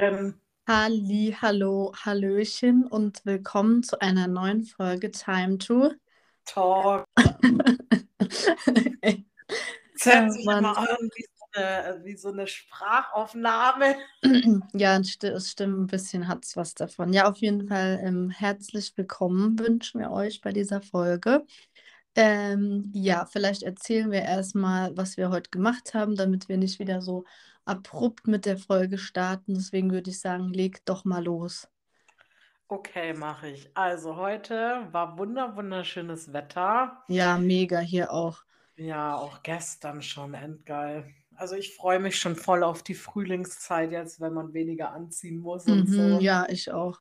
Ähm, Halli, hallo, hallöchen und willkommen zu einer neuen Folge Time to Talk. Es hört oh sich immer an wie so eine, wie so eine Sprachaufnahme. Ja, es stimmt, ein bisschen hat es was davon. Ja, auf jeden Fall ähm, herzlich willkommen wünschen wir euch bei dieser Folge. Ähm, ja, vielleicht erzählen wir erstmal, was wir heute gemacht haben, damit wir nicht wieder so abrupt mit der Folge starten. Deswegen würde ich sagen, leg doch mal los. Okay, mache ich. Also heute war wunder wunderschönes Wetter. Ja, mega hier auch. Ja, auch gestern schon endgeil. Also ich freue mich schon voll auf die Frühlingszeit jetzt, wenn man weniger anziehen muss und Mhm, so. ja, ich auch.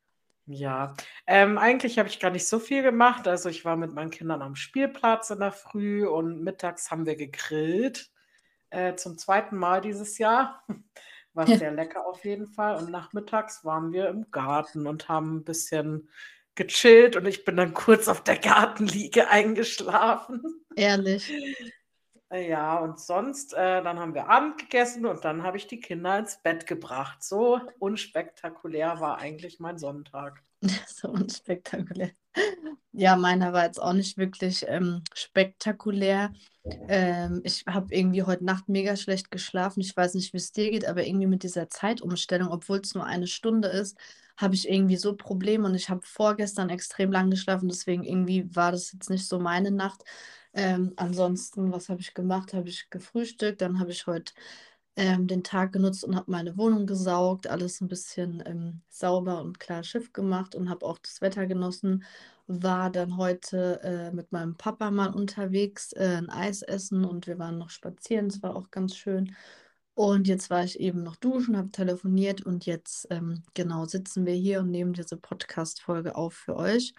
Ja, ähm, eigentlich habe ich gar nicht so viel gemacht. Also ich war mit meinen Kindern am Spielplatz in der Früh und mittags haben wir gegrillt. Äh, zum zweiten Mal dieses Jahr. War sehr lecker auf jeden Fall. Und nachmittags waren wir im Garten und haben ein bisschen gechillt und ich bin dann kurz auf der Gartenliege eingeschlafen. Ehrlich. Äh, Ja, und sonst, äh, dann haben wir Abend gegessen und dann habe ich die Kinder ins Bett gebracht. So unspektakulär war eigentlich mein Sonntag. So unspektakulär. Ja, meiner war jetzt auch nicht wirklich ähm, spektakulär. Ähm, ich habe irgendwie heute Nacht mega schlecht geschlafen. Ich weiß nicht, wie es dir geht, aber irgendwie mit dieser Zeitumstellung, obwohl es nur eine Stunde ist, habe ich irgendwie so Probleme und ich habe vorgestern extrem lang geschlafen. Deswegen irgendwie war das jetzt nicht so meine Nacht. Ähm, ansonsten, was habe ich gemacht? Habe ich gefrühstückt, dann habe ich heute ähm, den Tag genutzt und habe meine Wohnung gesaugt, alles ein bisschen ähm, sauber und klar Schiff gemacht und habe auch das Wetter genossen. War dann heute äh, mit meinem Papa mal unterwegs, äh, ein Eis essen und wir waren noch spazieren. Es war auch ganz schön. Und jetzt war ich eben noch duschen, habe telefoniert und jetzt ähm, genau sitzen wir hier und nehmen diese Podcast-Folge auf für euch.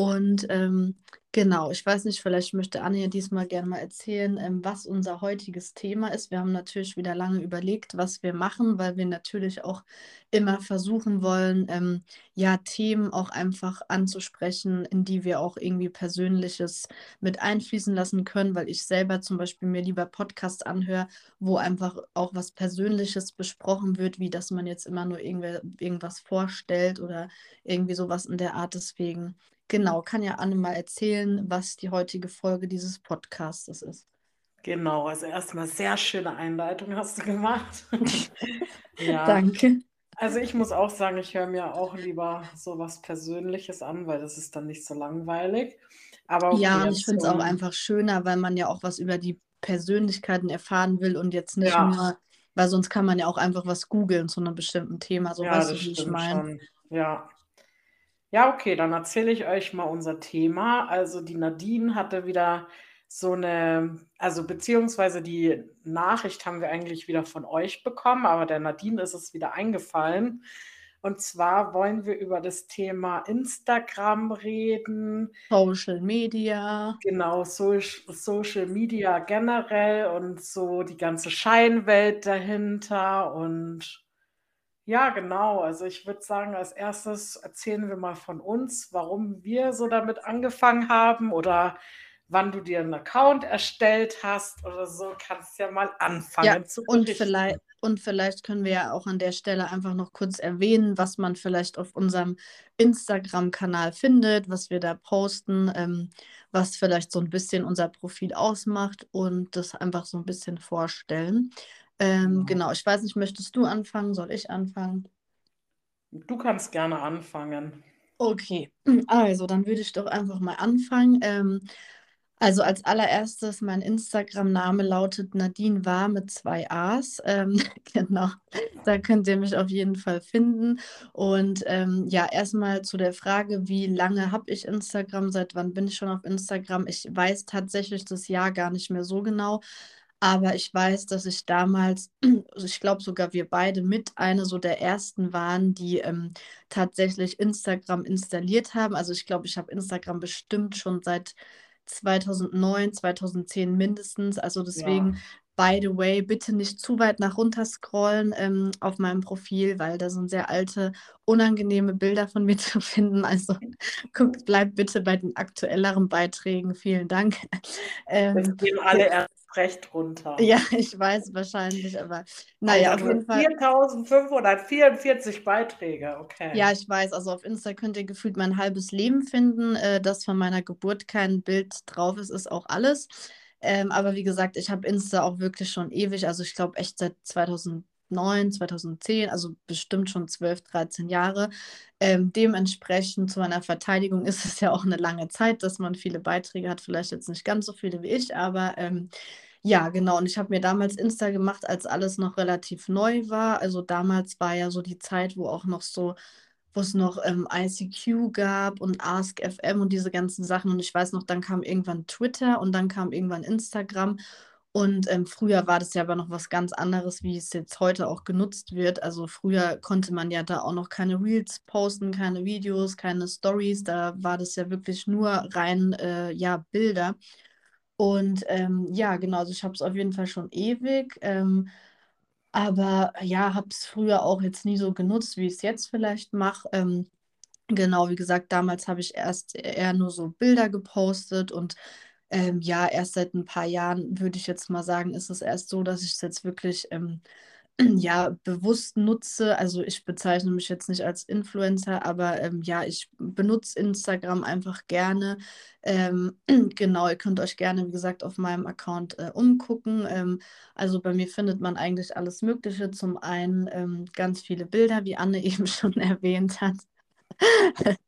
Und ähm, Genau, ich weiß nicht, vielleicht möchte Anne ja diesmal gerne mal erzählen, ähm, was unser heutiges Thema ist. Wir haben natürlich wieder lange überlegt, was wir machen, weil wir natürlich auch immer versuchen wollen, ähm, ja, Themen auch einfach anzusprechen, in die wir auch irgendwie Persönliches mit einfließen lassen können, weil ich selber zum Beispiel mir lieber Podcasts anhöre, wo einfach auch was Persönliches besprochen wird, wie dass man jetzt immer nur irgendwer, irgendwas vorstellt oder irgendwie sowas in der Art. Deswegen. Genau, kann ja Anne mal erzählen, was die heutige Folge dieses Podcastes ist. Genau, also erstmal sehr schöne Einleitung hast du gemacht. Ja, Danke. also ich muss auch sagen, ich höre mir auch lieber so was Persönliches an, weil das ist dann nicht so langweilig. Aber okay, Ja, und ich finde es auch einfach schöner, weil man ja auch was über die Persönlichkeiten erfahren will und jetzt nicht ja, nur, weil sonst kann man ja auch einfach was googeln zu einem bestimmten Thema. So ja, weißt du, wie ich meine. Ja. Ja, okay, dann erzähle ich euch mal unser Thema. Also die Nadine hatte wieder so eine, also beziehungsweise die Nachricht haben wir eigentlich wieder von euch bekommen, aber der Nadine ist es wieder eingefallen. Und zwar wollen wir über das Thema Instagram reden, Social Media. genau, so, Social Media generell und so die ganze Scheinwelt dahinter und ja, genau. Also ich würde sagen, als erstes erzählen wir mal von uns, warum wir so damit angefangen haben oder wann du dir einen Account erstellt hast oder so. Kannst ja mal Ja, anfangen zu und berichten. vielleicht, und vielleicht können wir ja auch an der Stelle einfach noch kurz erwähnen, was man vielleicht auf unserem Instagram-Kanal findet, was wir da posten, ähm, was vielleicht so ein bisschen unser Profil ausmacht und das einfach so ein bisschen vorstellen. Ähm, Genau. ich weiß nicht, möchtest du anfangen? Soll ich anfangen? Du kannst gerne anfangen. Okay, also dann würde ich doch einfach mal anfangen. Ähm, also als allererstes, mein Instagram-Name lautet Nadine War mit zwei A's. Ähm, genau, da könnt ihr mich auf jeden Fall finden. Und ähm, ja, erstmal zu der Frage, wie lange habe ich Instagram? Seit wann bin ich schon auf Instagram? Ich weiß tatsächlich das Jahr gar nicht mehr so genau. Aber ich weiß, dass ich damals, also ich glaube sogar wir beide mit eine so der ersten waren, die ähm, tatsächlich Instagram installiert haben. Also ich glaube, ich habe Instagram bestimmt schon seit 2009, 2010 mindestens. Also Ja, deswegen, by the way, bitte nicht zu weit nach runter scrollen ähm, auf meinem Profil, weil da sind sehr alte, unangenehme Bilder von mir zu finden. Also guckt, bleibt bitte bei den aktuelleren Beiträgen. Vielen Dank. das Ähm, gehen alle erst recht runter. Ja, ich weiß wahrscheinlich, aber naja, also auf jeden Fall. 4544 Beiträge, okay. Ja, ich weiß, also auf Insta könnt ihr gefühlt mein halbes Leben finden. Äh, dass von meiner Geburt kein Bild drauf ist, ist auch alles. Ähm, aber wie gesagt, ich habe Insta auch wirklich schon ewig, also ich glaube echt seit 2000. 2009, 2010, also bestimmt schon 12, 13 Jahre. Ähm, dementsprechend zu meiner Verteidigung ist es ja auch eine lange Zeit, dass man viele Beiträge hat, vielleicht jetzt nicht ganz so viele wie ich, aber ähm, ja, genau. Und ich habe mir damals Insta gemacht, als alles noch relativ neu war. Also damals war ja so die Zeit, wo auch noch so wo es noch ähm, ICQ gab und AskFM und diese ganzen Sachen. Und ich weiß noch, dann kam irgendwann Twitter und dann kam irgendwann Instagram. Und ähm, früher war das ja aber noch was ganz anderes, wie es jetzt heute auch genutzt wird. Also früher konnte man ja da auch noch keine Reels posten, keine Videos, keine Stories. Da war das ja wirklich nur rein, äh, ja, Bilder. Und ähm, ja, genau, also ich habe es auf jeden Fall schon ewig. Ähm, aber ja, habe es früher auch jetzt nie so genutzt, wie ich es jetzt vielleicht mache. Ähm, genau, wie gesagt, damals habe ich erst eher nur so Bilder gepostet und ähm, ja, erst seit ein paar Jahren würde ich jetzt mal sagen, ist es erst so, dass ich es jetzt wirklich ähm, ja, bewusst nutze. Also ich bezeichne mich jetzt nicht als Influencer, aber ähm, ja, ich benutze Instagram einfach gerne. Ähm, genau, ihr könnt euch gerne, wie gesagt, auf meinem Account äh, umgucken. Ähm, also bei mir findet man eigentlich alles Mögliche. Zum einen ähm, ganz viele Bilder, wie Anne eben schon erwähnt hat.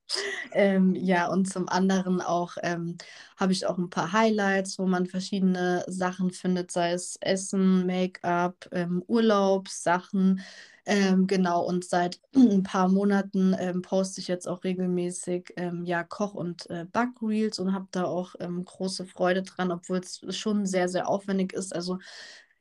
ähm, ja, und zum anderen auch ähm, habe ich auch ein paar Highlights, wo man verschiedene Sachen findet, sei es Essen, Make-up, ähm, Urlaubssachen. Ähm, genau, und seit ein paar Monaten ähm, poste ich jetzt auch regelmäßig ähm, ja, Koch- und äh, Backreels und habe da auch große Freude dran, obwohl es schon sehr, sehr aufwendig ist. Also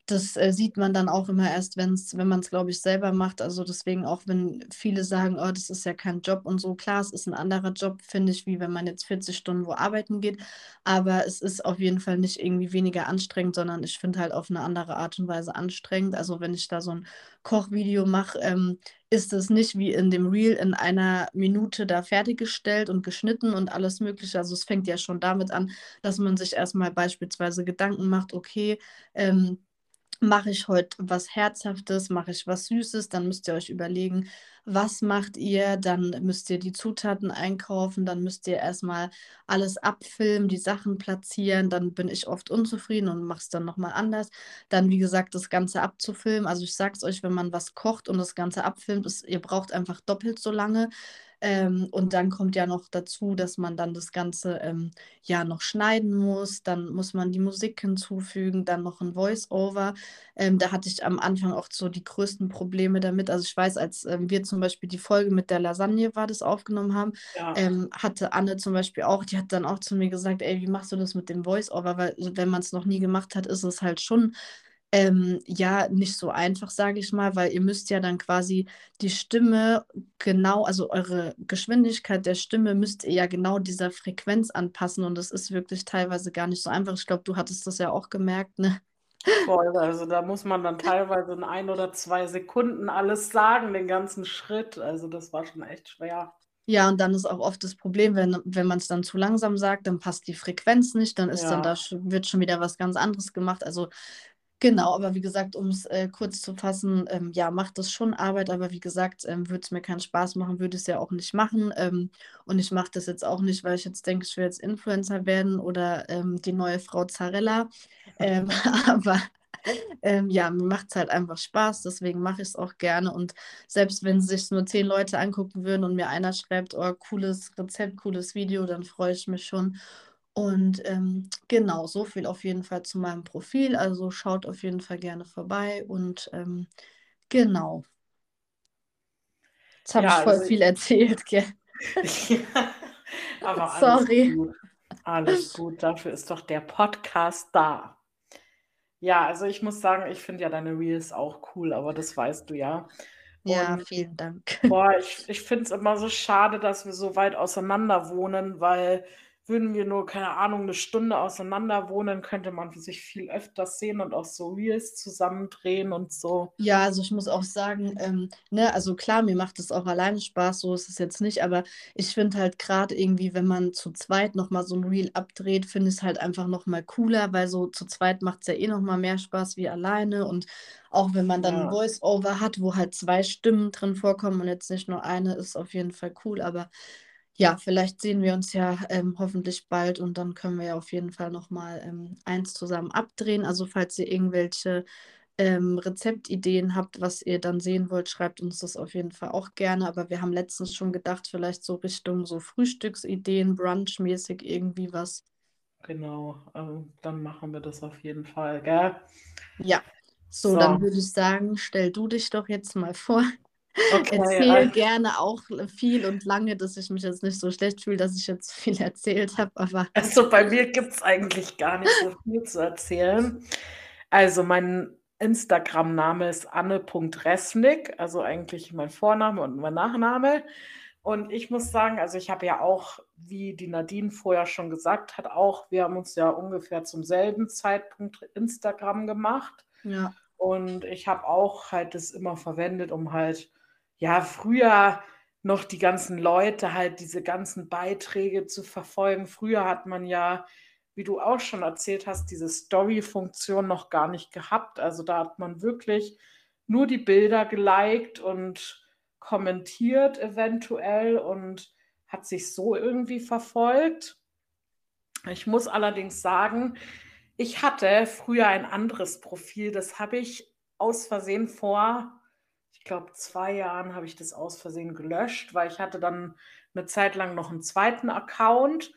das äh, sieht man dann auch immer erst, wenn's, wenn man es, glaube ich, selber macht. Also deswegen auch, wenn viele sagen, oh, das ist ja kein Job und so. Klar, es ist ein anderer Job, finde ich, wie wenn man jetzt 40 Stunden wo arbeiten geht. Aber es ist auf jeden Fall nicht irgendwie weniger anstrengend, sondern ich finde halt auf eine andere Art und Weise anstrengend. Also wenn ich da so ein Kochvideo mache, ähm, ist es nicht wie in dem Reel in einer Minute da fertiggestellt und geschnitten und alles Mögliche. Also es fängt ja schon damit an, dass man sich erstmal beispielsweise Gedanken macht, okay, ähm, mache ich heute was Herzhaftes, mache ich was Süßes, dann müsst ihr euch überlegen, was macht ihr, dann müsst ihr die Zutaten einkaufen, dann müsst ihr erstmal alles abfilmen, die Sachen platzieren, dann bin ich oft unzufrieden und mache es dann nochmal anders. Dann, wie gesagt, das Ganze abzufilmen. Also ich sage es euch, wenn man was kocht und das Ganze abfilmt, ist, ihr braucht einfach doppelt so lange. Ähm, und dann kommt ja noch dazu, dass man dann das Ganze ähm, ja noch schneiden muss. Dann muss man die Musik hinzufügen, dann noch ein Voice-Over. Ähm, da hatte ich am Anfang auch so die größten Probleme damit. Also ich weiß, als ähm, wir zum Beispiel die Folge mit der Lasagne war, das aufgenommen haben, ja. Ähm, hatte Anne zum Beispiel auch, die hat dann auch zu mir gesagt, ey, wie machst du das mit dem Voice-Over? Weil wenn man es noch nie gemacht hat, ist es halt schon ähm, ja, nicht so einfach, sage ich mal, weil ihr müsst ja dann quasi die Stimme genau, also eure Geschwindigkeit der Stimme müsst ihr ja genau dieser Frequenz anpassen und das ist wirklich teilweise gar nicht so einfach. Ich glaube, du hattest das ja auch gemerkt, ne? Voll, also da muss man dann teilweise in ein oder zwei Sekunden alles sagen, den ganzen Schritt. Also das war schon echt schwer. Ja, und dann ist auch oft das Problem, wenn, wenn man es dann zu langsam sagt, dann passt die Frequenz nicht, dann ist ja. dann da wird schon wieder was ganz anderes gemacht. Also Genau, aber wie gesagt, um es äh, kurz zu fassen, ähm, ja, macht das schon Arbeit, aber wie gesagt, ähm, würde es mir keinen Spaß machen, würde es ja auch nicht machen. Ähm, und ich mache das jetzt auch nicht, weil ich jetzt denke, ich will jetzt Influencer werden oder ähm, die neue Frau Zarella. Ähm, aber ähm, ja, mir macht es halt einfach Spaß, deswegen mache ich es auch gerne. Und selbst wenn sich nur zehn Leute angucken würden und mir einer schreibt, oh, cooles Rezept, cooles Video, dann freue ich mich schon. Und ähm, genau, so viel auf jeden Fall zu meinem Profil. Also schaut auf jeden Fall gerne vorbei. Und ähm, genau. Jetzt habe ja, ich voll also viel erzählt, gell? ja, aber alles Sorry. Gut. Alles gut, dafür ist doch der Podcast da. Ja, also ich muss sagen, ich finde ja deine Reels auch cool, aber das weißt du ja. Ja, vielen Dank. Boah, ich, ich finde es immer so schade, dass wir so weit auseinander wohnen, weil würden wir nur, keine Ahnung, eine Stunde auseinander wohnen, könnte man sich viel öfters sehen und auch so Reels zusammendrehen und so. Ja, also ich muss auch sagen, ähm, ne, also klar, mir macht es auch alleine Spaß, so ist es jetzt nicht, aber ich finde halt gerade irgendwie, wenn man zu zweit nochmal so ein Reel abdreht, finde ich es halt einfach nochmal cooler, weil so zu zweit macht es ja eh nochmal mehr Spaß wie alleine und auch wenn man dann ein Ja. Voice-Over hat, wo halt zwei Stimmen drin vorkommen und jetzt nicht nur eine, ist auf jeden Fall cool, aber ja, vielleicht sehen wir uns ja ähm, hoffentlich bald und dann können wir ja auf jeden Fall nochmal ähm, eins zusammen abdrehen. Also falls ihr irgendwelche ähm, Rezeptideen habt, was ihr dann sehen wollt, schreibt uns das auf jeden Fall auch gerne. Aber wir haben letztens schon gedacht, vielleicht so Richtung so Frühstücksideen, Brunch-mäßig irgendwie was. Genau, ähm, dann machen wir das auf jeden Fall, gell? Ja, so, So. dann würde ich sagen, stell du dich doch jetzt mal vor. Okay, Erzähl also- gerne auch viel und lange, dass ich mich jetzt nicht so schlecht fühle, dass ich jetzt viel erzählt habe, aber Also bei mir gibt es eigentlich gar nicht so viel zu erzählen. Also mein Instagram-Name ist anne.resnick, also eigentlich mein Vorname und mein Nachname. Und ich muss sagen, also ich habe ja auch, wie die Nadine vorher schon gesagt hat, auch, wir haben uns ja ungefähr zum selben Zeitpunkt Instagram gemacht. ja. Und ich habe auch halt das immer verwendet, um halt, ja, früher noch die ganzen Leute halt diese ganzen Beiträge zu verfolgen. Früher hat man ja, wie du auch schon erzählt hast, diese Story-Funktion noch gar nicht gehabt. Also da hat man wirklich nur die Bilder geliked und kommentiert eventuell und hat sich so irgendwie verfolgt. Ich muss allerdings sagen, ich hatte früher ein anderes Profil, das habe ich aus Versehen vor, ich glaube, zwei Jahren habe ich das aus Versehen gelöscht, weil ich hatte dann eine Zeit lang noch einen zweiten Account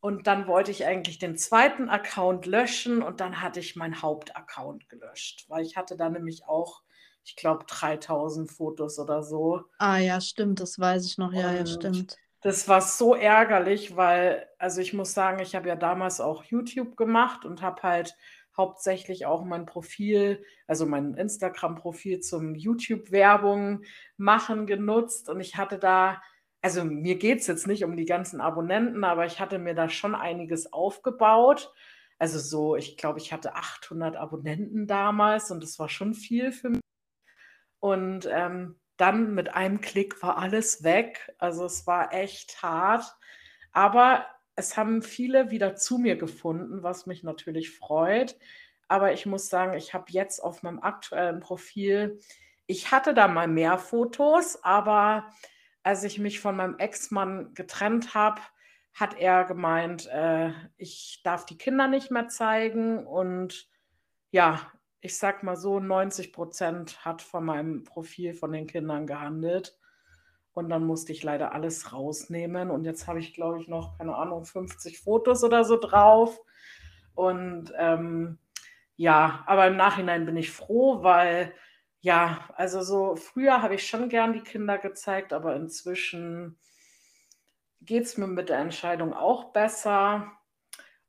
und dann wollte ich eigentlich den zweiten Account löschen und dann hatte ich meinen Hauptaccount gelöscht, weil ich hatte da nämlich auch, ich glaube, 3000 Fotos oder so. Ah ja, stimmt, das weiß ich noch. Ja, ja, stimmt. Das war so ärgerlich, weil, also ich muss sagen, ich habe ja damals auch YouTube gemacht und habe halt hauptsächlich auch mein Profil, also mein Instagram-Profil zum YouTube-Werbung machen genutzt. Und ich hatte da, also mir geht es jetzt nicht um die ganzen Abonnenten, aber ich hatte mir da schon einiges aufgebaut. Also so, ich glaube, ich hatte 800 Abonnenten damals und das war schon viel für mich. Und ähm, dann mit einem Klick war alles weg. Also es war echt hart. Aber es haben viele wieder zu mir gefunden, was mich natürlich freut. Aber ich muss sagen, ich habe jetzt auf meinem aktuellen Profil, ich hatte da mal mehr Fotos, aber als ich mich von meinem Ex-Mann getrennt habe, hat er gemeint, äh, ich darf die Kinder nicht mehr zeigen. Und ja, ich sag mal so, 90 Prozent hat von meinem Profil von den Kindern gehandelt. Und dann musste ich leider alles rausnehmen. Und jetzt habe ich, glaube ich, noch, keine Ahnung, 50 Fotos oder so drauf. Und ähm, ja, aber im Nachhinein bin ich froh, weil ja, also so früher habe ich schon gern die Kinder gezeigt, aber inzwischen geht es mir mit der Entscheidung auch besser.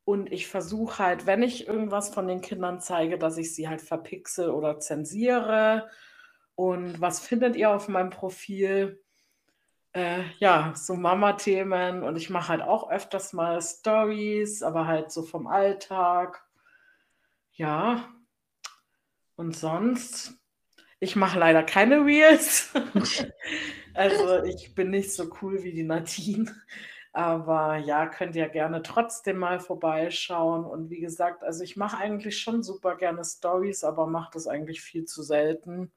Und ich versuche halt, wenn ich irgendwas von den Kindern zeige, dass ich sie halt verpixel oder zensiere. Und was findet ihr auf meinem Profil? Äh, ja, so Mama-Themen und ich mache halt auch öfters mal Stories, aber halt so vom Alltag. Ja, und sonst, ich mache leider keine Reels. also ich bin nicht so cool wie die Nadine. Aber ja, könnt ihr gerne trotzdem mal vorbeischauen. Und wie gesagt, also ich mache eigentlich schon super gerne Stories, aber mache das eigentlich viel zu selten.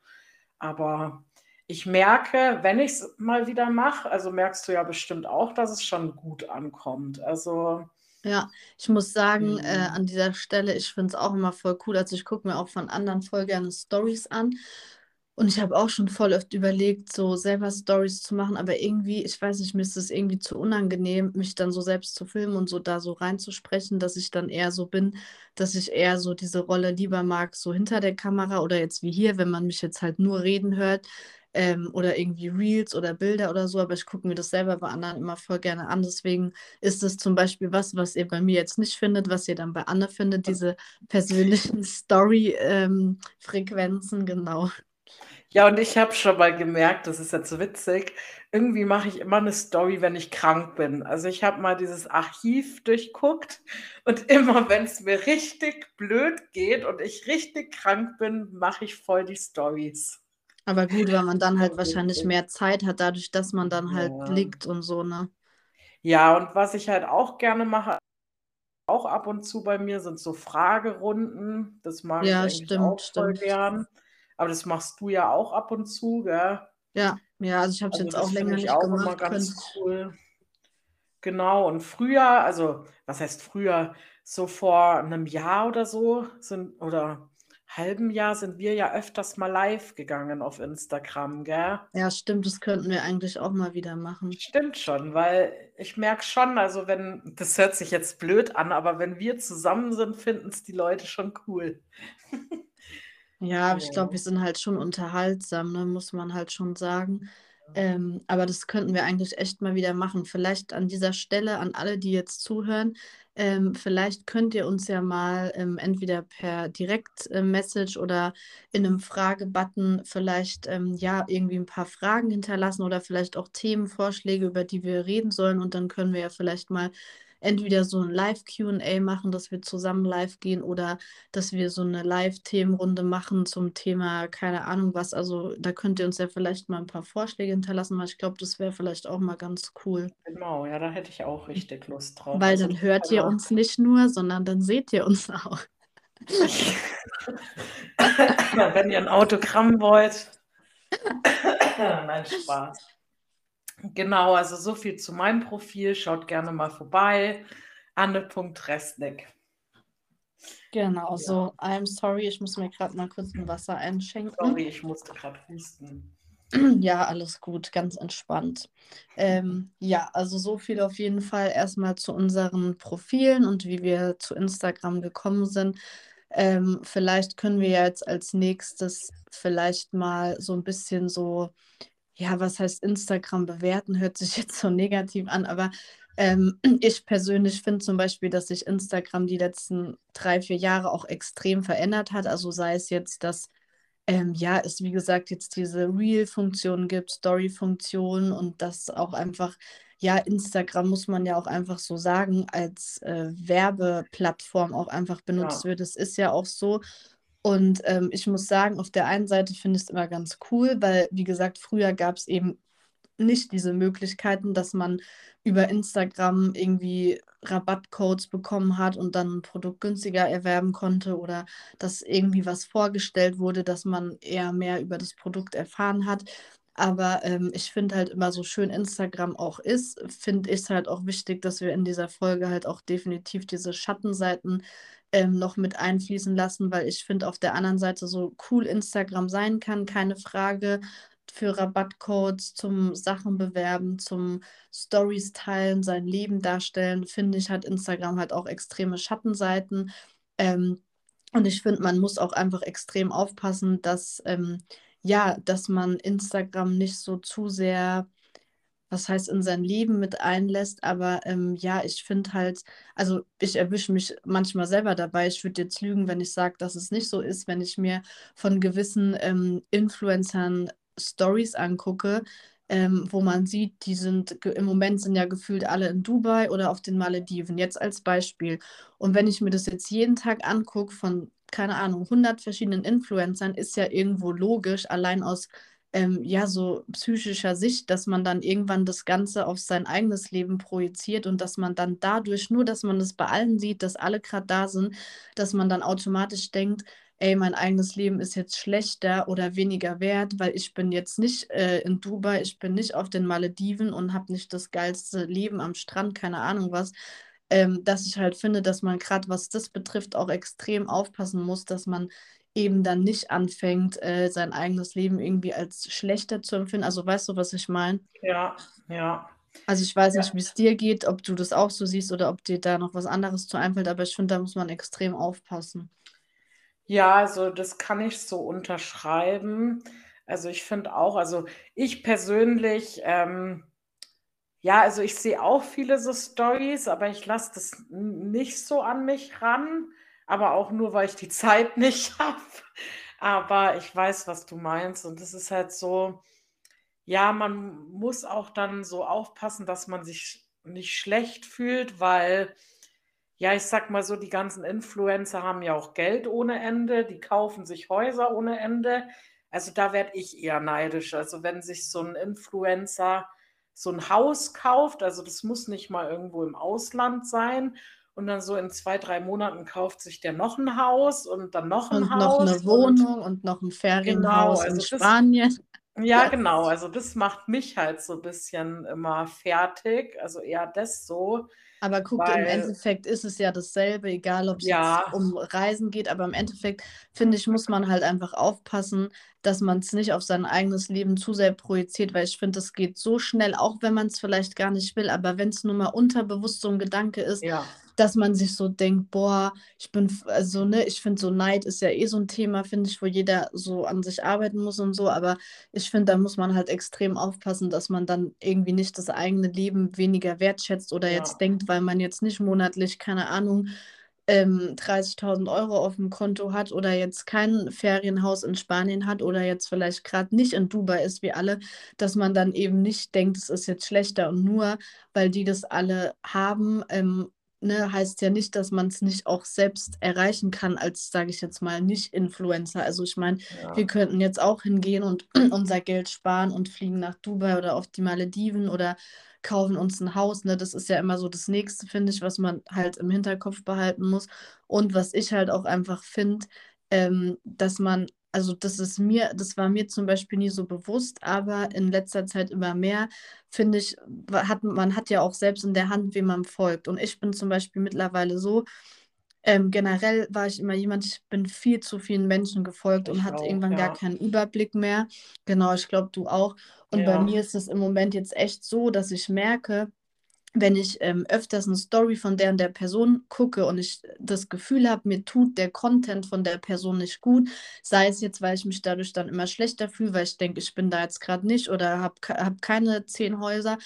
Aber ich merke, wenn ich es mal wieder mache, also merkst du ja bestimmt auch, dass es schon gut ankommt. Also Ja, ich muss sagen, äh, Mhm. an dieser Stelle, ich finde es auch immer voll cool. Also ich gucke mir auch von anderen voll gerne Stories an. Und ich habe auch schon voll oft überlegt, so selber Stories zu machen, aber irgendwie, ich weiß nicht, mir ist es irgendwie zu unangenehm, mich dann so selbst zu filmen und so da so reinzusprechen, dass ich dann eher so bin, dass ich eher so diese Rolle lieber mag, so hinter der Kamera oder jetzt wie hier, wenn man mich jetzt halt nur reden hört, ähm, oder irgendwie Reels oder Bilder oder so, aber ich gucke mir das selber bei anderen immer voll gerne an. Deswegen ist es zum Beispiel was, was ihr bei mir jetzt nicht findet, was ihr dann bei Anne findet, diese persönlichen Story-Frequenzen, genau. Ja, und ich habe schon mal gemerkt, das ist jetzt so witzig, irgendwie mache ich immer eine Story, wenn ich krank bin. Also, ich habe mal dieses Archiv durchguckt und immer, wenn es mir richtig blöd geht und ich richtig krank bin, mache ich voll die Stories. Aber gut, weil man dann halt wahrscheinlich mehr Zeit hat, dadurch, dass man dann halt Ja. liegt und so, ne? Ja, und was ich halt auch gerne mache auch ab und zu bei mir, sind so Fragerunden. Das mag ich Ja, eigentlich stimmt, auch voll stimmt. gern. Aber das machst du ja auch ab und zu, gell? Ja, ja, also ich habe es Also, jetzt auch länger ich nicht auch immer gemacht, könnte ganz ich. cool. Genau, und früher also, was heißt früher? So vor 'nem Jahr oder so sind oder halben Jahr sind wir ja öfters mal live gegangen auf Instagram, gell? Ja, stimmt, das könnten wir eigentlich auch mal wieder machen. Stimmt schon, weil ich merke schon, also, wenn das hört sich jetzt blöd an, aber wenn wir zusammen sind, finden's die Leute schon cool. Ja, aber ich glaube, wir sind halt schon unterhaltsam, ne, muss man halt schon sagen. Ähm, aber das könnten wir eigentlich echt mal wieder machen. Vielleicht an dieser Stelle an alle, die jetzt zuhören, ähm, vielleicht könnt ihr uns ja mal, ähm, entweder per Direkt äh, Message oder in 'nem Fragebutton vielleicht, ähm, ja, irgendwie 'n paar Fragen hinterlassen oder vielleicht auch Themenvorschläge, über die wir reden sollen. Und dann können wir ja vielleicht mal entweder so 'n Live Q&A machen, dass wir zusammen live gehen oder dass wir so 'ne Live-Themenrunde machen zum Thema keine Ahnung was. Also, da könnt ihr uns ja vielleicht mal 'n paar Vorschläge hinterlassen, weil ich glaube, das wäre vielleicht auch mal ganz cool. Genau, ja, da hätte ich auch richtig Lust drauf. Weil Also, dann hört ihr uns nicht nur, sondern dann seht ihr uns auch. Wenn ihr 'n Autogramm wollt. Nein, Spaß. Genau, also, so viel zu meinem Profil. Schaut gerne mal vorbei. Anne.Resnick. Genau, Ja. so, I'm sorry, ich muss mir grad mal kurz 'n Wasser einschenken. Sorry, ich musste grad husten. Ja, alles gut, ganz entspannt. Ähm, ja, also, so viel auf jeden Fall erst mal zu unseren Profilen und wie wir zu Instagram gekommen sind. Ähm, vielleicht können wir jetzt als Nächstes vielleicht mal so 'n bisschen so ja, was heißt Instagram bewerten, hört sich jetzt so negativ an, aber, ähm, ich persönlich finde zum Beispiel, dass sich Instagram die letzten 3, 4 Jahre auch extrem verändert hat. Also, sei es jetzt, dass, ähm, ja, es wie gesagt jetzt diese Reel-Funktion gibt, Story-Funktion und dass auch einfach ja, Instagram muss man ja auch einfach so sagen, als, äh, Werbeplattform auch einfach benutzt Ja. wird. Das ist ja auch so. Und, ähm, ich muss sagen, auf der einen Seite finde ich's immer ganz cool, weil, wie gesagt, früher gab's eben nicht diese Möglichkeiten, dass man über Instagram irgendwie Rabattcodes bekommen hat und dann 'n Produkt günstiger erwerben konnte oder dass irgendwie was vorgestellt wurde, dass man eher mehr über das Produkt erfahren hat. Aber, ähm, ich finde halt immer, so schön Instagram auch ist, finde ich's halt auch wichtig, dass wir in dieser Folge halt auch definitiv diese Schattenseiten, ähm, noch mit einfließen lassen, weil ich finde auf der anderen Seite, so cool Instagram sein kann, keine Frage, für Rabattcodes, zum Sachen bewerben, zum Storys teilen, sein Leben darstellen, finde ich, hat Instagram halt auch extreme Schattenseiten. Ähm, und ich finde, man muss auch einfach extrem aufpassen, dass, ähm ja, dass man Instagram nicht so zu sehr was heißt in sein Leben mit einlässt, aber, ähm, ja, ich finde halt also, ich erwische mich manchmal selber dabei. Ich würde jetzt lügen, wenn ich sage, dass es nicht so ist, wenn ich mir von gewissen, ähm, Influencern Storys angucke, ähm, wo man sieht, die sind im Moment sind ja gefühlt alle in Dubai oder auf den Malediven, jetzt als Beispiel. Und wenn ich mir das jetzt jeden Tag angucke von, keine Ahnung, 100 verschiedenen Influencern, ist ja irgendwo logisch, allein aus, ähm, ja, so psychischer Sicht, dass man dann irgendwann das Ganze auf sein eigenes Leben projiziert und dass man dann dadurch nur, dass man das bei allen sieht, dass alle grad da sind, dass man dann automatisch denkt: „Ey, mein eigenes Leben ist jetzt schlechter oder weniger wert, weil ich bin jetzt nicht, äh, in Dubai, ich bin nicht auf den Malediven und habe nicht das geilste Leben am Strand“, keine Ahnung was. Ähm, dass ich halt finde, dass man grad, was das betrifft, auch extrem aufpassen muss, dass man eben dann nicht anfängt, äh, sein eigenes Leben irgendwie als schlechter zu empfinden. Also, weißt du, was ich meine? Ja, ja. Also, ich weiß nicht, Ja. wie's dir geht, ob du das auch so siehst oder ob dir da noch was anderes zu einfällt, aber ich finde, da muss man extrem aufpassen. Ja, also, das kann ich so unterschreiben. Also, ich finde auch also, ich persönlich, ähm ja, also, ich sehe auch viele so Storys, aber ich lasse das nicht so an mich ran, aber auch nur, weil ich die Zeit nicht habe. Aber ich weiß, was du meinst. Und es ist halt so, ja, man muss auch dann so aufpassen, dass man sich nicht schlecht fühlt, weil, ja, ich sag mal so, die ganzen Influencer haben ja auch Geld ohne Ende, die kaufen sich Häuser ohne Ende. Also da werde ich eher neidisch. Also wenn sich so ein Influencer so ein Haus kauft, also das muss nicht mal irgendwo im Ausland sein, und dann so in zwei, drei Monaten kauft sich der noch ein Haus und dann noch ein Und Haus. noch eine Wohnung und, und noch ein Ferienhaus genau, also in das, Spanien. ja, genau, also das macht mich halt so ein bisschen immer fertig, also eher das so, Aber guck, im weil, Endeffekt ist es ja dasselbe, egal ob es jetzt ja, um Reisen geht, aber im Endeffekt, finde ich, muss man halt einfach aufpassen, dass man es nicht auf sein eigenes Leben zu sehr projiziert, weil ich finde, es geht so schnell, auch wenn man es vielleicht gar nicht will, aber wenn es nur mal unterbewusst so ein Gedanke ist, ja, dass man sich so denkt, boah, ich bin, also, ne, ich finde so Neid ist ja eh so ein Thema, finde ich, wo jeder so an sich arbeiten muss und so, aber ich finde, da muss man halt extrem aufpassen, dass man dann irgendwie nicht das eigene Leben weniger wertschätzt oder jetzt ja, denkt, weil man jetzt nicht monatlich, keine Ahnung, ähm, 30.000 Euro auf dem Konto hat oder jetzt kein Ferienhaus in Spanien hat oder jetzt vielleicht gerade nicht in Dubai ist wie alle, dass man dann eben nicht denkt, es ist jetzt schlechter und nur weil die das alle haben, ähm, ne, heißt ja nicht, dass man es nicht auch selbst erreichen kann als, sage ich jetzt mal, Nicht-Influencer. Also ich meine, wir ja, könnten jetzt auch hingehen und unser Geld sparen und fliegen nach Dubai oder auf die Malediven oder kaufen uns ein Haus. Ne? Das ist ja immer so das Nächste, finde ich, was man halt im Hinterkopf behalten muss. Und was ich halt auch einfach finde, ähm, dass man, also das ist mir, das war mir zum Beispiel nie so bewusst, aber in letzter Zeit immer mehr, finde ich, hat, man hat ja auch selbst in der Hand, wem man folgt. Und ich bin zum Beispiel mittlerweile so, ähm, generell war ich immer jemand, ich bin viel zu vielen Menschen gefolgt und ich hatte auch, irgendwann gar ja, keinen Überblick mehr. Genau, ich glaube, du auch. Und bei ja, mir ist es im Moment jetzt echt so, dass ich merke, wenn ich ähm, öfters eine Story von der und der Person gucke und ich das Gefühl habe, mir tut der Content von der Person nicht gut, sei es jetzt, weil ich mich dadurch dann immer schlechter fühle, weil ich denke, ich bin da jetzt gerade nicht oder habe hab keine zehn Häuser,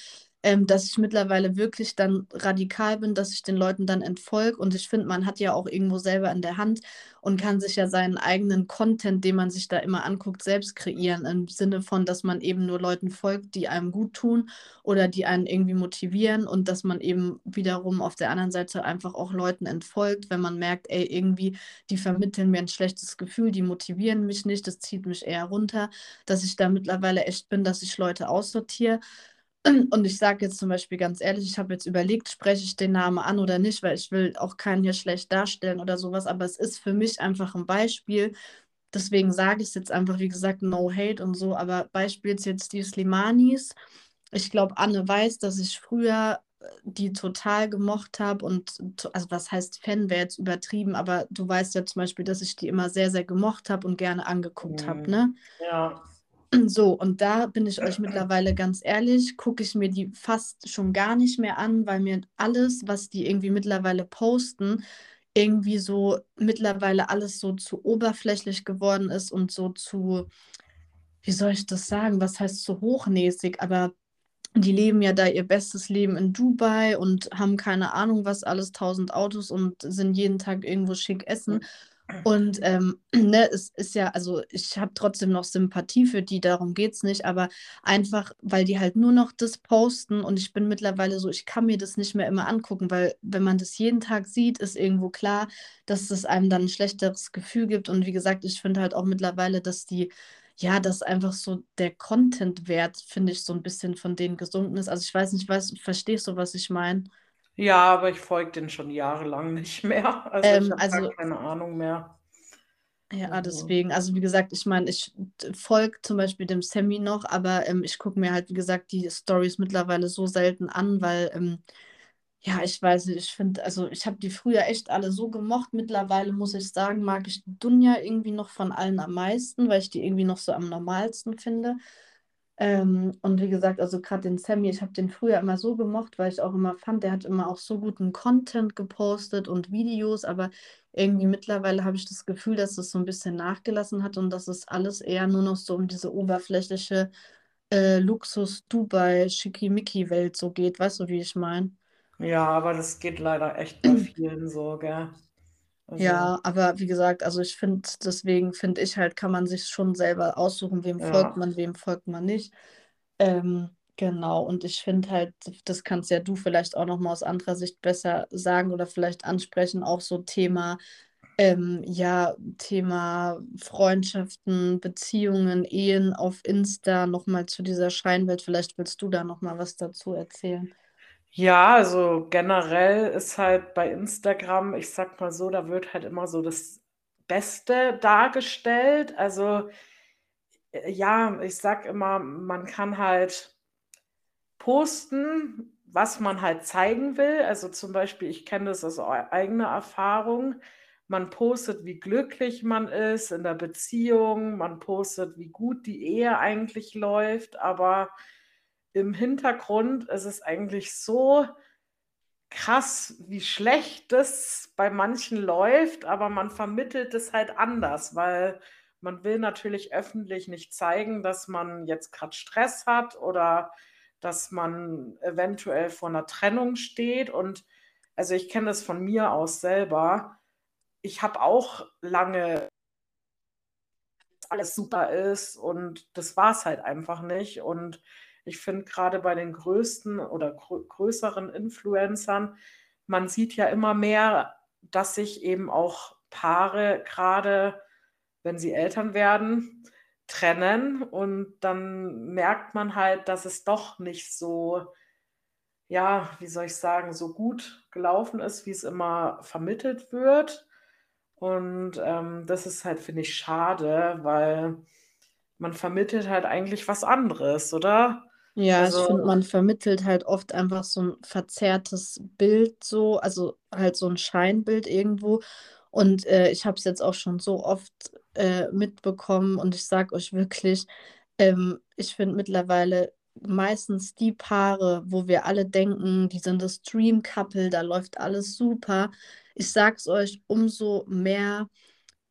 ähm, dass ich mittlerweile wirklich dann radikal bin, dass ich den Leuten dann entfolge. Und ich finde, man hat ja auch irgendwo selber in der Hand und kann sich ja seinen eigenen Content, den man sich da immer anguckt, selbst kreieren, im Sinne von, dass man eben nur Leuten folgt, die einem gut tun oder die einen irgendwie motivieren und dass man eben wiederum auf der anderen Seite einfach auch Leuten entfolgt, wenn man merkt, ey, irgendwie, die vermitteln mir ein schlechtes Gefühl, die motivieren mich nicht, das zieht mich eher runter, dass ich da mittlerweile echt bin, dass ich Leute aussortiere. Und ich sage jetzt zum Beispiel ganz ehrlich, ich habe jetzt überlegt, spreche ich den Namen an oder nicht, weil ich will auch keinen hier schlecht darstellen oder sowas, aber es ist für mich einfach ein Beispiel. Deswegen sage ich es jetzt einfach, wie gesagt, no hate und so, aber Beispiel ist jetzt die Slimanis. Ich glaube, Anne weiß, dass ich früher äh, die total gemocht habe und, also was heißt Fan, wäre jetzt übertrieben, aber du weißt ja zum Beispiel, dass ich die immer sehr, sehr gemocht habe und gerne angeguckt habe, hm, ne? ja, So, und da bin ich euch mittlerweile ganz ehrlich, gucke ich mir die fast schon gar nicht mehr an, weil mir alles, was die irgendwie mittlerweile posten, irgendwie so mittlerweile alles so zu oberflächlich geworden ist und so zu, wie soll ich das sagen, was heißt so hochnäsig, aber die leben ja da ihr bestes Leben in Dubai und haben keine Ahnung was alles, tausend Autos und sind jeden Tag irgendwo schick essen. Und ähm, ne, es ist ja, also ich habe trotzdem noch Sympathie für die, darum geht es nicht, aber einfach, weil die halt nur noch das posten und ich bin mittlerweile so, ich kann mir das nicht mehr immer angucken, weil wenn man das jeden Tag sieht, ist irgendwo klar, dass es einem dann ein schlechteres Gefühl gibt. Und wie gesagt, ich finde halt auch mittlerweile, dass die, ja, dass einfach so der Content-Wert, finde ich, so ein bisschen von denen gesunken ist. Also ich weiß nicht, weißt, verstehst du, was ich meine? Ja, aber ich folge den schon jahrelang nicht mehr. Also ich Ähm, habe gar also keine Ahnung mehr. Ja, Also, deswegen, also wie gesagt, ich meine, ich folge zum Beispiel dem Sammy noch, aber ähm, ich gucke mir halt, wie gesagt, die Stories mittlerweile so selten an, weil, ähm, ja, ich weiß nicht, ich finde, also ich habe die früher echt alle so gemocht. Mittlerweile muss ich sagen, mag ich Dunja irgendwie noch von allen am meisten, weil ich die irgendwie noch so am normalsten finde. Ähm, und wie gesagt, also gerade den Sammy, ich habe den früher immer so gemocht, weil ich auch immer fand, der hat immer auch so guten Content gepostet und Videos, aber irgendwie mittlerweile habe ich das Gefühl, dass es so ein bisschen nachgelassen hat und dass es alles eher nur noch so um diese oberflächliche äh, Luxus-Dubai-Schickimicki-Welt so geht. Weißt du, wie ich meine? ja, aber das geht leider echt bei vielen so, gell? Also, Ja, aber wie gesagt, also ich finde, deswegen finde ich halt, kann man sich schon selber aussuchen, wem folgt ja, man, wem folgt man nicht. Ähm, genau, und ich finde halt, das kannst ja du vielleicht auch nochmal aus anderer Sicht besser sagen oder vielleicht ansprechen, auch so Thema, ähm, ja, Thema Freundschaften, Beziehungen, Ehen auf Insta, nochmal zu dieser Scheinwelt. Vielleicht willst du da nochmal was dazu erzählen. Ja, also generell ist halt bei Instagram, ich sag mal so, da wird halt immer so das Beste dargestellt. Also äh, ja, ich sag immer, man kann halt posten, was man halt zeigen will. Also zum Beispiel, ich kenne das aus eigener Erfahrung. Man postet, wie glücklich man ist in der Beziehung, man postet, wie gut die Ehe eigentlich läuft, aber im Hintergrund ist es eigentlich so krass, wie schlecht das bei manchen läuft, aber man vermittelt es halt anders, weil man will natürlich öffentlich nicht zeigen, dass man jetzt gerade Stress hat oder dass man eventuell vor einer Trennung steht. Und also ich kenne das von mir aus selber. Ich habe auch lange alles super ist und das war es halt einfach nicht. Und ich finde gerade bei den größten oder grö größeren Influencern, man sieht ja immer mehr, dass sich eben auch Paare gerade, wenn sie Eltern werden, trennen und dann merkt man halt, dass es doch nicht so, ja, wie soll ich sagen, so gut gelaufen ist, wie es immer vermittelt wird. Und ähm, das ist halt, finde ich, schade, weil man vermittelt halt eigentlich was anderes, oder? Ja, ich finde, Also, man vermittelt halt oft einfach so ein verzerrtes Bild so, also halt so ein Scheinbild irgendwo. Und äh, ich habe es jetzt auch schon so oft äh, mitbekommen und ich sage euch wirklich, ähm, ich finde mittlerweile meistens die Paare, wo wir alle denken, die sind das Dream Couple, da läuft alles super. Ich sag's euch, umso mehr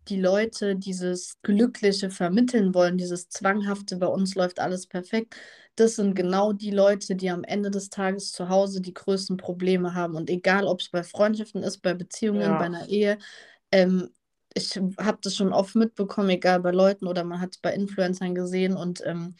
die Leute dieses Glückliche vermitteln wollen, dieses Zwanghafte, bei uns läuft alles perfekt, das sind genau die Leute, die am Ende des Tages zu Hause die größten Probleme haben. Und egal, ob es bei Freundschaften ist, bei Beziehungen, bei ja, einer Ehe, ähm, ich habe das schon oft mitbekommen, egal bei Leuten oder man hat es bei Influencern gesehen und ähm,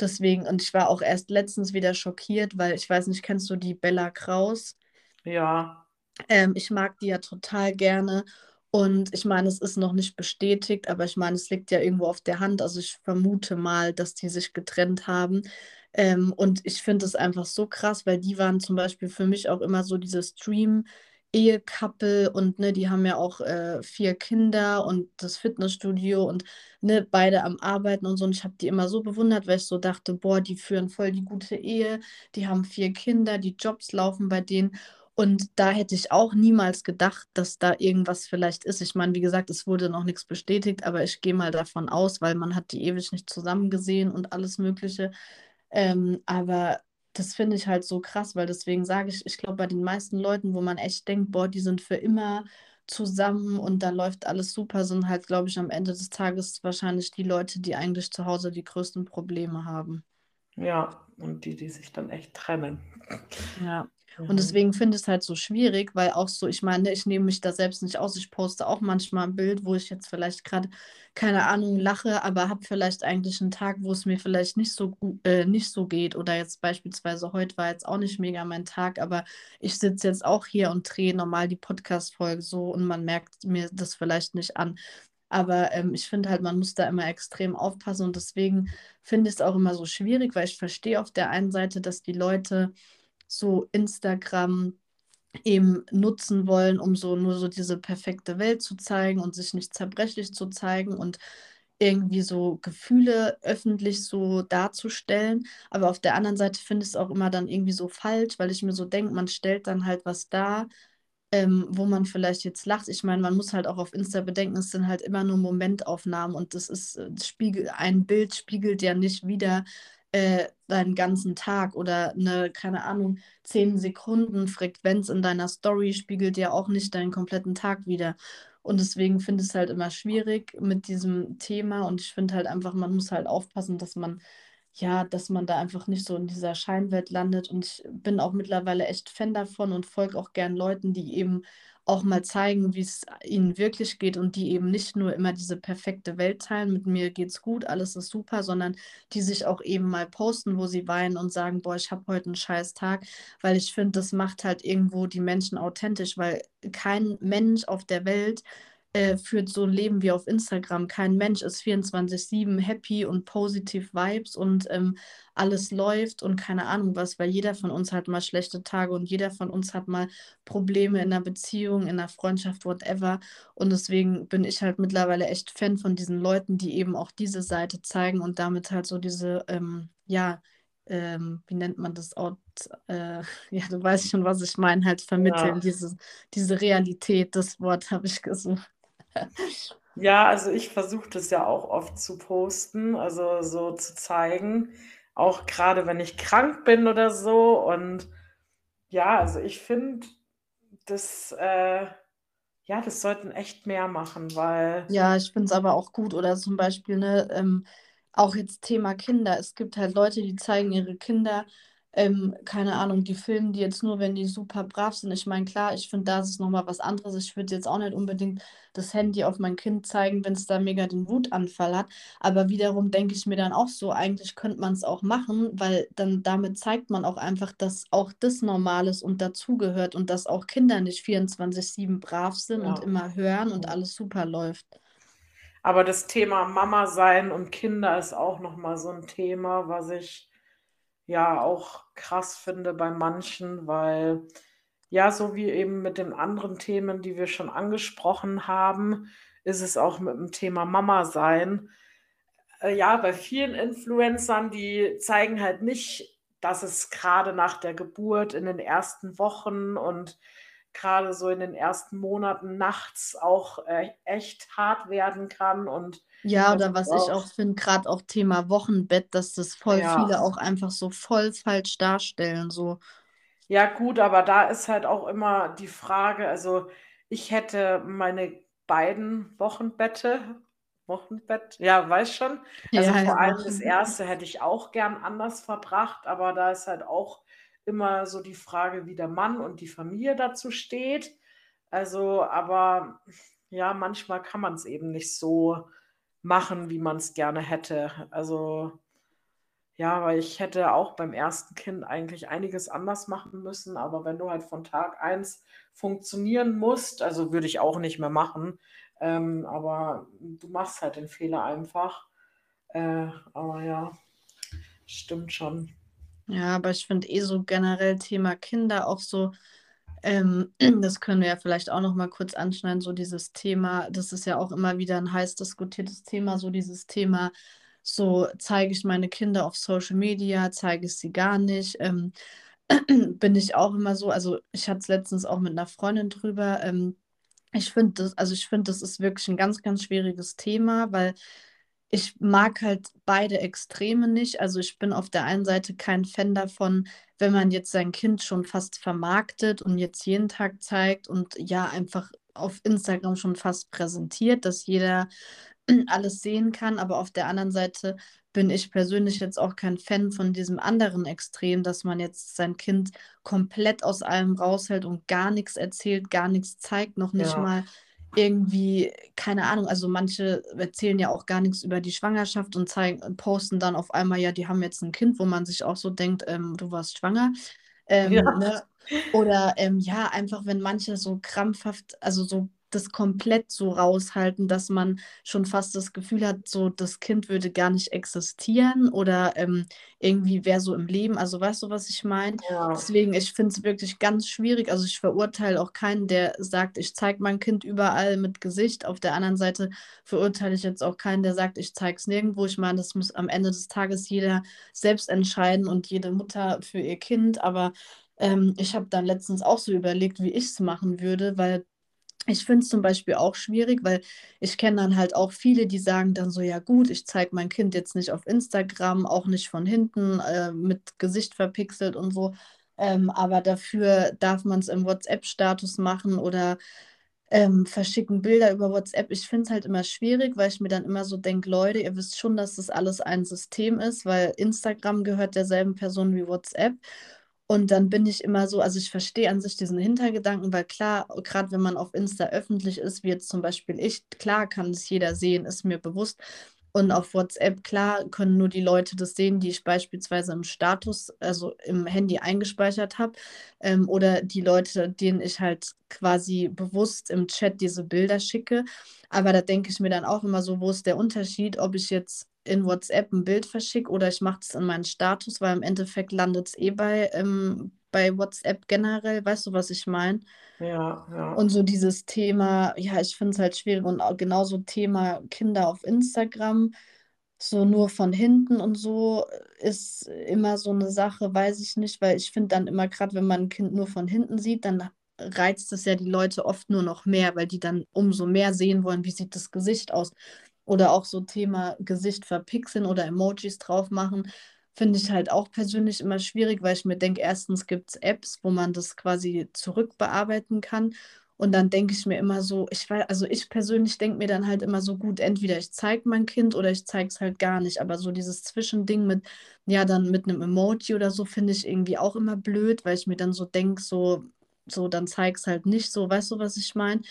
deswegen, und ich war auch erst letztens wieder schockiert, weil ich weiß nicht, kennst du die Bella Kraus? ja, Ähm, ich mag die ja total gerne. Und ich meine, es ist noch nicht bestätigt, aber ich meine, es liegt ja irgendwo auf der Hand. Also ich vermute mal, dass die sich getrennt haben. Ähm, und ich finde es einfach so krass, weil die waren zum Beispiel für mich auch immer so dieses Dream-Ehe-Couple und ne, die haben ja auch äh, vier Kinder und das Fitnessstudio und ne, beide am Arbeiten und so. Und ich habe die immer so bewundert, weil ich so dachte, boah, die führen voll die gute Ehe, die haben vier Kinder, die Jobs laufen bei denen. Und da hätte ich auch niemals gedacht, dass da irgendwas vielleicht ist. Ich meine, wie gesagt, es wurde noch nichts bestätigt, aber ich gehe mal davon aus, weil man hat die ewig nicht zusammen gesehen und alles Mögliche. Ähm, aber das finde ich halt so krass, weil deswegen sage ich, ich glaube, bei den meisten Leuten, wo man echt denkt, boah, die sind für immer zusammen und da läuft alles super, sind halt, glaube ich, am Ende des Tages wahrscheinlich die Leute, die eigentlich zu Hause die größten Probleme haben. ja. Und die, die sich dann echt trennen. Ja, und Mhm. deswegen finde ich es halt so schwierig, weil auch so, ich meine, ich nehme mich da selbst nicht aus. Ich poste auch manchmal ein Bild, wo ich jetzt vielleicht gerade, keine Ahnung, lache, aber habe vielleicht eigentlich einen Tag, wo es mir vielleicht nicht so gut, äh, nicht so geht. Oder jetzt beispielsweise heute war jetzt auch nicht mega mein Tag, aber ich sitze jetzt auch hier und drehe normal die Podcast-Folge so und man merkt mir das vielleicht nicht an. Aber ähm, ich finde halt, man muss da immer extrem aufpassen und deswegen finde ich es auch immer so schwierig, weil ich verstehe auf der einen Seite, dass die Leute so Instagram eben nutzen wollen, um so nur so diese perfekte Welt zu zeigen und sich nicht zerbrechlich zu zeigen und irgendwie so Gefühle öffentlich so darzustellen. Aber auf der anderen Seite finde ich es auch immer dann irgendwie so falsch, weil ich mir so denke, man stellt dann halt was dar, ähm, wo man vielleicht jetzt lacht. Ich meine, man muss halt auch auf Insta bedenken, es sind halt immer nur Momentaufnahmen und das ist, äh, das spiegel, ein Bild spiegelt ja nicht wieder äh, deinen ganzen Tag oder eine, keine Ahnung, 10 Sekunden Frequenz in deiner Story spiegelt ja auch nicht deinen kompletten Tag wieder. Und deswegen finde ich es halt immer schwierig mit diesem Thema und ich finde halt einfach, man muss halt aufpassen, dass man ja, dass man da einfach nicht so in dieser Scheinwelt landet. Und ich bin auch mittlerweile echt Fan davon und folge auch gern Leuten, die eben auch mal zeigen, wie es ihnen wirklich geht und die eben nicht nur immer diese perfekte Welt teilen, mit mir geht's gut, alles ist super, sondern die sich auch eben mal posten, wo sie weinen und sagen, boah, ich habe heute einen scheiß Tag, weil ich finde, das macht halt irgendwo die Menschen authentisch, weil kein Mensch auf der Welt äh, führt so ein Leben wie auf Instagram. Kein Mensch ist 24-7 happy und positive Vibes und ähm, alles läuft und keine Ahnung was, weil jeder von uns hat mal schlechte Tage und jeder von uns hat mal Probleme in einer Beziehung, in einer Freundschaft, whatever. Und deswegen bin ich halt mittlerweile echt Fan von diesen Leuten, die eben auch diese Seite zeigen und damit halt so diese, ähm, ja, ähm, wie nennt man das Out, äh, ja, du weißt schon, was ich meine, halt vermitteln, ja. diese, diese Realität, das Wort habe ich gesucht. Ja, also ich versuche das ja auch oft zu posten, also so zu zeigen, auch gerade wenn ich krank bin oder so. Und ja, also ich finde, das, äh, ja, das sollten echt mehr machen, weil. Ja, ich finde es aber auch gut. Oder zum Beispiel, ne, ähm, auch jetzt Thema Kinder. Es gibt halt Leute, die zeigen ihre Kinder ähm, keine Ahnung, die filmen die jetzt nur, wenn die super brav sind. Ich meine, klar, ich finde, da ist es nochmal was anderes. Ich würde jetzt auch nicht unbedingt das Handy auf mein Kind zeigen, wenn es da mega den Wutanfall hat. Aber wiederum denke ich mir dann auch so, eigentlich könnte man es auch machen, weil dann damit zeigt man auch einfach, dass auch das normal ist und dazugehört und dass auch Kinder nicht 24-7 brav sind ja. und immer hören und alles super läuft. Aber das Thema Mama sein und Kinder ist auch nochmal so ein Thema, was ich ja auch krass finde bei manchen, weil ja, so wie eben mit den anderen Themen, die wir schon angesprochen haben, ist es auch mit dem Thema Mama sein. Äh, ja, bei vielen Influencern, die zeigen halt nicht, dass es gerade nach der Geburt in den ersten Wochen und gerade so in den ersten Monaten nachts auch äh, echt hart werden kann und ja, oder was ich auch finde, gerade auch Thema Wochenbett, dass das voll ja. viele auch einfach so voll falsch darstellen. So. Ja, gut, aber da ist halt auch immer die Frage, also ich hätte meine beiden Wochenbette, Wochenbett, ja, weiß schon. Also ja, vor ja, allem das erste hätte ich auch gern anders verbracht, aber da ist halt auch immer so die Frage, wie der Mann und die Familie dazu steht. Also, aber ja, manchmal kann man es eben nicht so machen, wie man es gerne hätte. Also ja, weil ich hätte auch beim ersten Kind eigentlich einiges anders machen müssen, aber wenn du halt von Tag 1 funktionieren musst, also würde ich auch nicht mehr machen, ähm, aber du machst halt den Fehler einfach. Äh, aber ja, stimmt schon. Ja, aber ich finde eh so generell Thema Kinder auch so, ähm, das können wir ja vielleicht auch noch mal kurz anschneiden, so dieses Thema, das ist ja auch immer wieder ein heiß diskutiertes Thema, so dieses Thema, so zeige ich meine Kinder auf Social Media, zeige ich sie gar nicht. Ähm, bin ich auch immer so, also ich hatte es letztens auch mit einer Freundin drüber. Ähm, ich finde das, also ich finde, das ist wirklich ein ganz, ganz schwieriges Thema, weil ich mag halt beide Extreme nicht. Also ich bin auf der einen Seite kein Fan davon, wenn man jetzt sein Kind schon fast vermarktet und jetzt jeden Tag zeigt und ja einfach auf Instagram schon fast präsentiert, dass jeder alles sehen kann. Aber auf der anderen Seite bin ich persönlich jetzt auch kein Fan von diesem anderen Extrem, dass man jetzt sein Kind komplett aus allem raushält und gar nichts erzählt, gar nichts zeigt, noch nicht ja. mal irgendwie, keine Ahnung, also manche erzählen ja auch gar nichts über die Schwangerschaft und zeigen, posten dann auf einmal, ja, die haben jetzt ein Kind, wo man sich auch so denkt, ähm, du warst schwanger. Ähm, ja. ne? Oder ähm, ja, einfach wenn manche so krampfhaft, also so das komplett so raushalten, dass man schon fast das Gefühl hat, so das Kind würde gar nicht existieren oder ähm, irgendwie wäre so im Leben. Also weißt du, was ich meine? Ja. Deswegen, ich finde es wirklich ganz schwierig. Also ich verurteile auch keinen, der sagt, ich zeige mein Kind überall mit Gesicht. Auf der anderen Seite verurteile ich jetzt auch keinen, der sagt, ich zeige es nirgendwo. Ich meine, das muss am Ende des Tages jeder selbst entscheiden und jede Mutter für ihr Kind. Aber ähm, ich habe dann letztens auch so überlegt, wie ich es machen würde, weil ich finde es zum Beispiel auch schwierig, weil ich kenne dann halt auch viele, die sagen dann so, ja gut, ich zeige mein Kind jetzt nicht auf Instagram, auch nicht von hinten äh, mit Gesicht verpixelt und so, ähm, aber dafür darf man es im WhatsApp-Status machen oder ähm, verschicken Bilder über WhatsApp. Ich finde es halt immer schwierig, weil ich mir dann immer so denke, Leute, ihr wisst schon, dass das alles ein System ist, weil Instagram gehört derselben Person wie WhatsApp. Und dann bin ich immer so, also ich verstehe an sich diesen Hintergedanken, weil klar, gerade wenn man auf Insta öffentlich ist, wie jetzt zum Beispiel ich, klar kann es jeder sehen, ist mir bewusst. Und auf WhatsApp, klar, können nur die Leute das sehen, die ich beispielsweise im Status, also im Handy eingespeichert habe. Ähm, oder die Leute, denen ich halt quasi bewusst im Chat diese Bilder schicke. Aber da denke ich mir dann auch immer so, wo ist der Unterschied, ob ich jetzt in WhatsApp ein Bild verschicke oder ich mache es in meinen Status, weil im Endeffekt landet es eh bei, ähm, bei WhatsApp generell. Weißt du, was ich meine? Ja, ja. Und so dieses Thema, ja, ich finde es halt schwierig und auch genauso Thema Kinder auf Instagram, so nur von hinten und so ist immer so eine Sache, weiß ich nicht, weil ich finde dann immer, gerade wenn man ein Kind nur von hinten sieht, dann reizt es ja die Leute oft nur noch mehr, weil die dann umso mehr sehen wollen, wie sieht das Gesicht aus. Oder auch so Thema Gesicht verpixeln oder Emojis drauf machen, finde ich halt auch persönlich immer schwierig, weil ich mir denke, erstens gibt es Apps, wo man das quasi zurückbearbeiten kann. Und dann denke ich mir immer so, ich weiß, also ich persönlich denke mir dann halt immer so gut, entweder ich zeige mein Kind oder ich zeige es halt gar nicht. Aber so dieses Zwischending mit, ja, dann mit einem Emoji oder so, finde ich irgendwie auch immer blöd, weil ich mir dann so denke, so, so, dann zeig es halt nicht so, weißt du, was ich meine?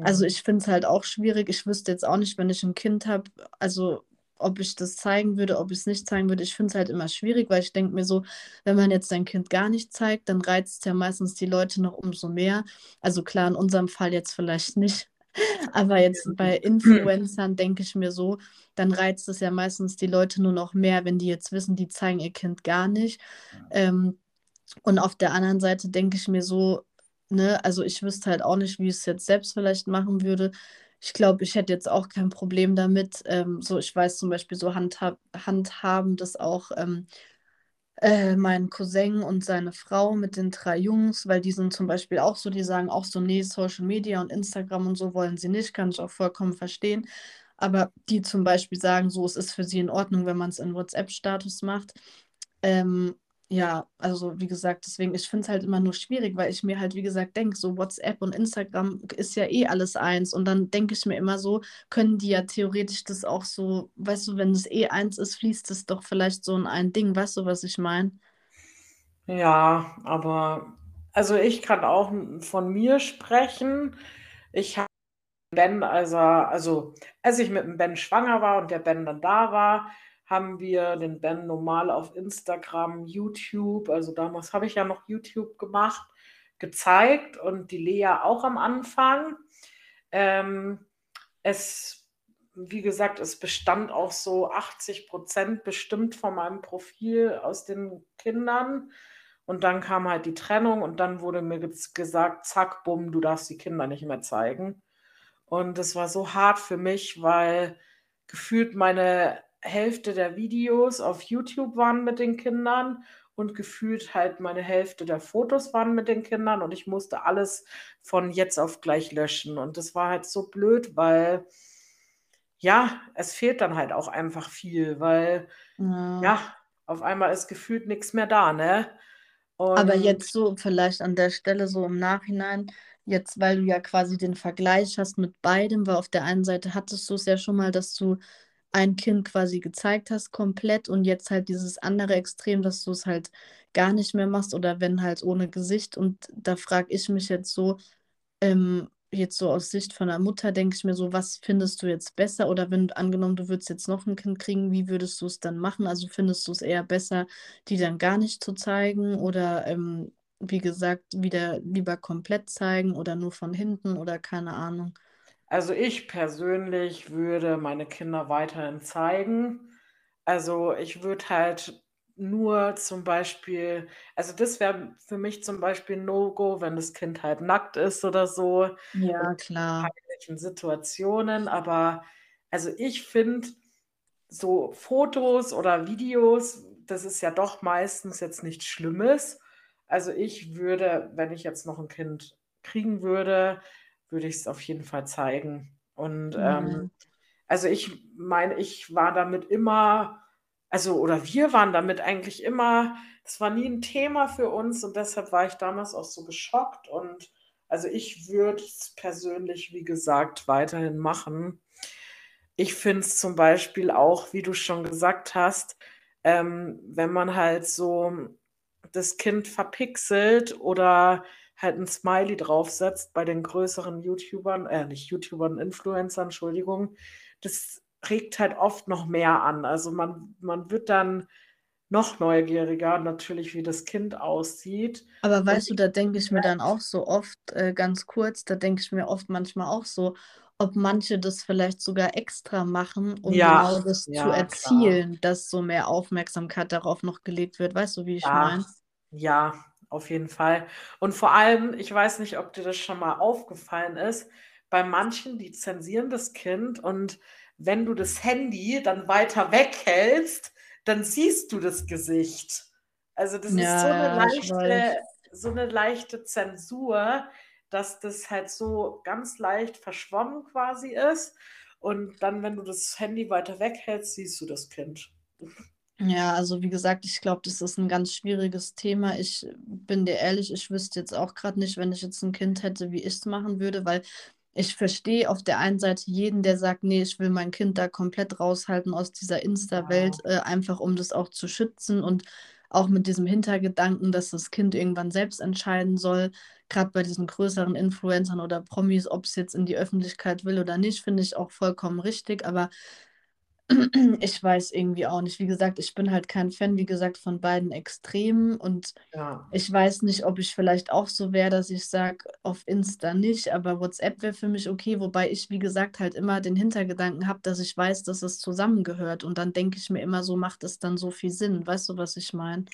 Also ich finde es halt auch schwierig. Ich wüsste jetzt auch nicht, wenn ich ein Kind habe, also ob ich das zeigen würde, ob ich es nicht zeigen würde. Ich finde es halt immer schwierig, weil ich denke mir so, wenn man jetzt sein Kind gar nicht zeigt, dann reizt es ja meistens die Leute noch umso mehr. Also klar, in unserem Fall jetzt vielleicht nicht. Aber jetzt bei Influencern denke ich mir so, dann reizt es ja meistens die Leute nur noch mehr, wenn die jetzt wissen, die zeigen ihr Kind gar nicht. Ähm, und auf der anderen Seite denke ich mir so, Ne? Also ich wüsste halt auch nicht, wie ich es jetzt selbst vielleicht machen würde. Ich glaube, ich hätte jetzt auch kein Problem damit. Ähm, so, ich weiß zum Beispiel, so handhab, handhaben das auch ähm, äh, mein Cousin und seine Frau mit den drei Jungs, weil die sind zum Beispiel auch so, die sagen auch so, nee, Social Media und Instagram und so wollen sie nicht, kann ich auch vollkommen verstehen. Aber die zum Beispiel sagen, so, es ist für sie in Ordnung, wenn man es in WhatsApp-Status macht. Ähm, ja, also wie gesagt, deswegen, ich finde es halt immer nur schwierig, weil ich mir halt, wie gesagt, denke, so WhatsApp und Instagram ist ja eh alles eins. Und dann denke ich mir immer so, können die ja theoretisch das auch so, weißt du, wenn es eh eins ist, fließt es doch vielleicht so in ein Ding, weißt du, was ich meine? Ja, aber also ich kann auch von mir sprechen. Ich habe Ben, also, also als ich mit dem Ben schwanger war und der Ben dann da war, haben wir den Ben normal auf Instagram, YouTube, also damals habe ich ja noch YouTube gemacht, gezeigt und die Lea auch am Anfang. Ähm, es, wie gesagt, es bestand auch so 80 Prozent bestimmt von meinem Profil aus den Kindern. Und dann kam halt die Trennung und dann wurde mir gesagt, zack, bumm, du darfst die Kinder nicht mehr zeigen. Und es war so hart für mich, weil gefühlt meine Hälfte der Videos auf YouTube waren mit den Kindern und gefühlt halt meine Hälfte der Fotos waren mit den Kindern und ich musste alles von jetzt auf gleich löschen. Und das war halt so blöd, weil ja, es fehlt dann halt auch einfach viel, weil ja, ja auf einmal ist gefühlt nichts mehr da, ne? Und Aber jetzt so vielleicht an der Stelle so im Nachhinein, jetzt weil du ja quasi den Vergleich hast mit beidem, weil auf der einen Seite hattest du es ja schon mal, dass du ein Kind quasi gezeigt hast, komplett und jetzt halt dieses andere Extrem, dass du es halt gar nicht mehr machst oder wenn halt ohne Gesicht. Und da frage ich mich jetzt so, ähm, jetzt so aus Sicht von der Mutter, denke ich mir so, was findest du jetzt besser? Oder wenn angenommen, du würdest jetzt noch ein Kind kriegen, wie würdest du es dann machen? Also findest du es eher besser, die dann gar nicht zu zeigen oder ähm, wie gesagt, wieder lieber komplett zeigen oder nur von hinten oder keine Ahnung. Also ich persönlich würde meine Kinder weiterhin zeigen. Also ich würde halt nur zum Beispiel, also das wäre für mich zum Beispiel ein No-Go, wenn das Kind halt nackt ist oder so. Ja, klar. In Situationen, aber also ich finde so Fotos oder Videos, das ist ja doch meistens jetzt nichts Schlimmes. Also ich würde, wenn ich jetzt noch ein Kind kriegen würde, würde ich es auf jeden Fall zeigen. Und mhm. ähm, also ich meine, ich war damit immer, also oder wir waren damit eigentlich immer, es war nie ein Thema für uns und deshalb war ich damals auch so geschockt und also ich würde es persönlich, wie gesagt, weiterhin machen. Ich finde es zum Beispiel auch, wie du schon gesagt hast, ähm, wenn man halt so das Kind verpixelt oder halt ein Smiley draufsetzt bei den größeren YouTubern, äh, nicht YouTubern, Influencern, Entschuldigung, das regt halt oft noch mehr an. Also man, man wird dann noch neugieriger, natürlich, wie das Kind aussieht. Aber weißt du, da denke ich mir dann auch so oft, äh, ganz kurz, da denke ich mir oft manchmal auch so, ob manche das vielleicht sogar extra machen, um Ja, genau das zu ja, klar. erzielen, dass so mehr Aufmerksamkeit darauf noch gelegt wird. Weißt du, wie ich Ja, meine? ja, auf jeden Fall. Und vor allem, ich weiß nicht, ob dir das schon mal aufgefallen ist, bei manchen, die zensieren das Kind und wenn du das Handy dann weiter weghältst, dann siehst du das Gesicht. Also das ist so eine Ja, ja, ich leichte, so eine leichte Zensur, dass das halt so ganz leicht verschwommen quasi ist. Und dann, wenn du das Handy weiter weghältst, siehst du das Kind. Ja, also wie gesagt, ich glaube, das ist ein ganz schwieriges Thema. Ich bin dir ehrlich, ich wüsste jetzt auch gerade nicht, wenn ich jetzt ein Kind hätte, wie ich es machen würde, weil ich verstehe auf der einen Seite jeden, der sagt, nee, ich will mein Kind da komplett raushalten aus dieser Insta-Welt, Ja. äh, einfach um das auch zu schützen und auch mit diesem Hintergedanken, dass das Kind irgendwann selbst entscheiden soll, gerade bei diesen größeren Influencern oder Promis, ob es jetzt in die Öffentlichkeit will oder nicht, finde ich auch vollkommen richtig, aber ich weiß irgendwie auch nicht. Wie gesagt, ich bin halt kein Fan, wie gesagt, von beiden Extremen und Ja. ich weiß nicht, ob ich vielleicht auch so wäre, dass ich sage, auf Insta nicht, aber WhatsApp wäre für mich okay, wobei ich, wie gesagt, halt immer den Hintergedanken habe, dass ich weiß, dass es zusammengehört und dann denke ich mir immer so, macht es dann so viel Sinn? Weißt du, was ich meine?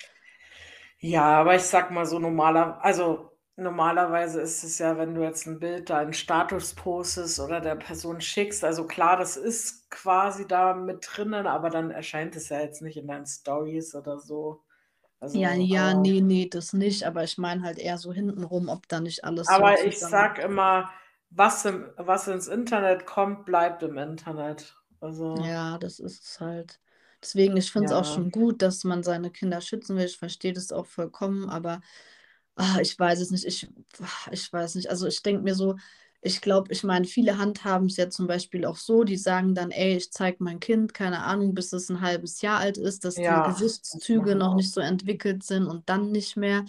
Ja, aber ich sag mal so normaler, also normalerweise ist es ja, wenn du jetzt ein Bild da in Status postest oder der Person schickst, also klar, das ist quasi da mit drinnen, aber dann erscheint es ja jetzt nicht in deinen Stories oder so. Ja, Also, ja, aber, nee, nee, das nicht, aber ich meine halt eher so hintenrum, ob da nicht alles so aber ich zusammen. sag immer, was, im, was ins Internet kommt, bleibt im Internet. Also, Ja, das ist es halt. Deswegen, ich finde es auch ja, schon gut, dass man seine Kinder schützen will. Ich verstehe das auch vollkommen, aber ah, ich weiß es nicht. Ich, ah, ich weiß nicht. Also ich denke mir so, ich glaube, ich meine, viele handhaben es ja zum Beispiel auch so, die sagen dann, ey, ich zeige mein Kind, keine Ahnung, bis es ein halbes Jahr alt ist, dass die ja, das Gesichtszüge noch nicht so entwickelt sind und dann nicht mehr.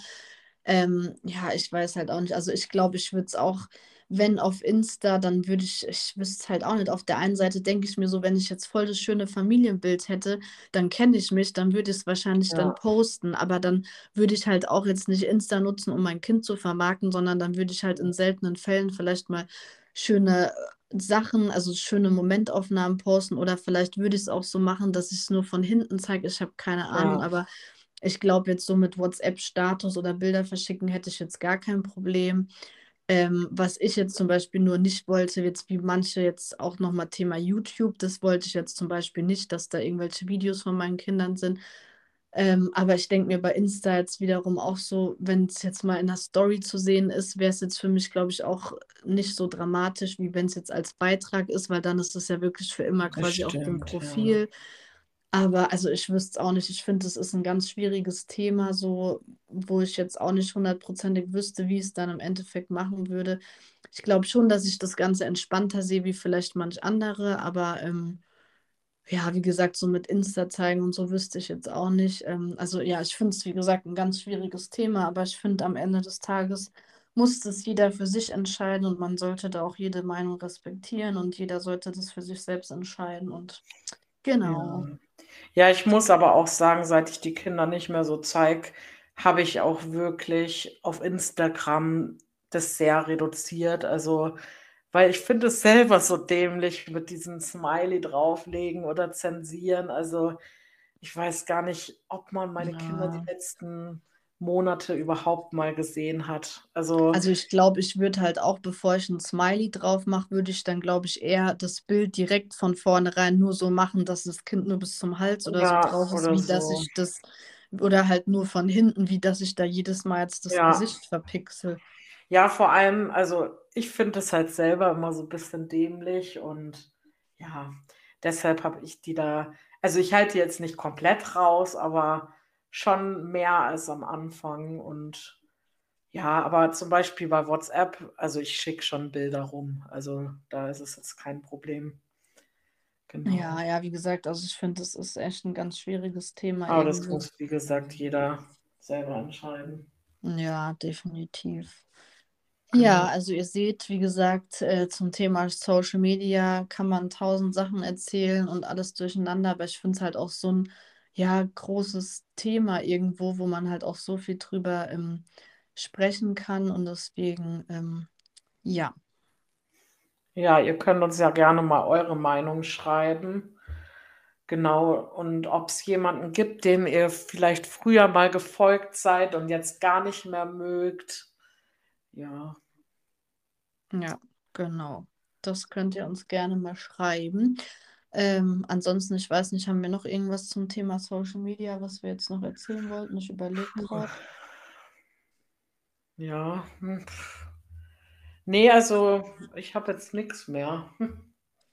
Ähm, ja, ich weiß halt auch nicht. Also ich glaube, ich würde es auch, wenn auf Insta, dann würde ich, ich wüsste es halt auch nicht. Auf der einen Seite denke ich mir so, wenn ich jetzt voll das schöne Familienbild hätte, dann kenne ich mich, dann würde ich es wahrscheinlich dann Ja, posten. Aber dann würde ich halt auch jetzt nicht Insta nutzen, um mein Kind zu vermarkten, sondern dann würde ich halt in seltenen Fällen vielleicht mal schöne äh, Sachen, also schöne Momentaufnahmen posten oder vielleicht würde ich es auch so machen, dass ich es nur von hinten zeige. Ich habe keine Ahnung, ja, aber ich glaube jetzt so mit WhatsApp-Status oder Bilder verschicken hätte ich jetzt gar kein Problem. Ähm, was ich jetzt zum Beispiel nur nicht wollte, jetzt wie manche jetzt auch nochmal Thema YouTube, das wollte ich jetzt zum Beispiel nicht, dass da irgendwelche Videos von meinen Kindern sind. Ähm, aber ich denke mir bei Insta jetzt wiederum auch so, wenn es jetzt mal in der Story zu sehen ist, wäre es jetzt für mich, glaube ich, auch nicht so dramatisch, wie wenn es jetzt als Beitrag ist, weil dann ist es ja wirklich für immer quasi auf dem stimmt, ja. Aber also ich wüsste es auch nicht. Ich finde, es ist ein ganz schwieriges Thema, so wo ich jetzt auch nicht hundertprozentig wüsste, wie ich es dann im Endeffekt machen würde. Ich glaube schon, dass ich das Ganze entspannter sehe, wie vielleicht manch andere, aber ähm, ja, wie gesagt, so mit Insta zeigen und so wüsste ich jetzt auch nicht. Ähm, also ja, ich finde es, wie gesagt, ein ganz schwieriges Thema, aber ich finde, am Ende des Tages muss das jeder für sich entscheiden und man sollte da auch jede Meinung respektieren und jeder sollte das für sich selbst entscheiden und genau. Ja. Ja, ich muss aber auch sagen, seit ich die Kinder nicht mehr so zeige, habe ich auch wirklich auf Instagram das sehr reduziert. Also, weil ich finde es selber so dämlich mit diesem Smiley drauflegen oder zensieren. Also, ich weiß gar nicht, ob man meine Kinder die Ja. letzten Monate überhaupt mal gesehen hat. Also, Also ich glaube, ich würde halt auch, bevor ich ein Smiley drauf mache, würde ich dann, glaube ich, eher das Bild direkt von vornherein nur so machen, dass das Kind nur bis zum Hals oder so ja, drauf ist, wie dass so. ich das, oder halt nur von hinten, wie dass ich da jedes Mal jetzt das Ja. Gesicht verpixel. Ja, vor allem, also ich finde es halt selber immer so ein bisschen dämlich und ja, deshalb habe ich die da, also ich halte die jetzt nicht komplett raus, aber schon mehr als am Anfang und ja, aber zum Beispiel bei WhatsApp, also ich schicke schon Bilder rum, also da ist es jetzt kein Problem. Genau. Ja, ja, wie gesagt, also ich finde, das ist echt ein ganz schwieriges Thema Aber das irgendwo. muss, wie gesagt, jeder selber entscheiden. Ja, definitiv. Genau. Ja, also ihr seht, wie gesagt, äh, zum Thema Social Media kann man tausend Sachen erzählen und alles durcheinander, aber ich finde es halt auch so ein ja, großes Thema irgendwo, wo man halt auch so viel drüber ähm, sprechen kann und deswegen, ähm, ja. Ja, ihr könnt uns ja gerne mal eure Meinung schreiben. Genau, und ob es jemanden gibt, dem ihr vielleicht früher mal gefolgt seid und jetzt gar nicht mehr mögt. Ja. Ja, genau. Das könnt ihr uns gerne mal schreiben. Ähm, ansonsten, ich weiß nicht, haben wir noch irgendwas zum Thema Social Media, was wir jetzt noch erzählen wollten? Ich überlege gerade. Ja. hm. Nee, also ich habe jetzt nichts mehr.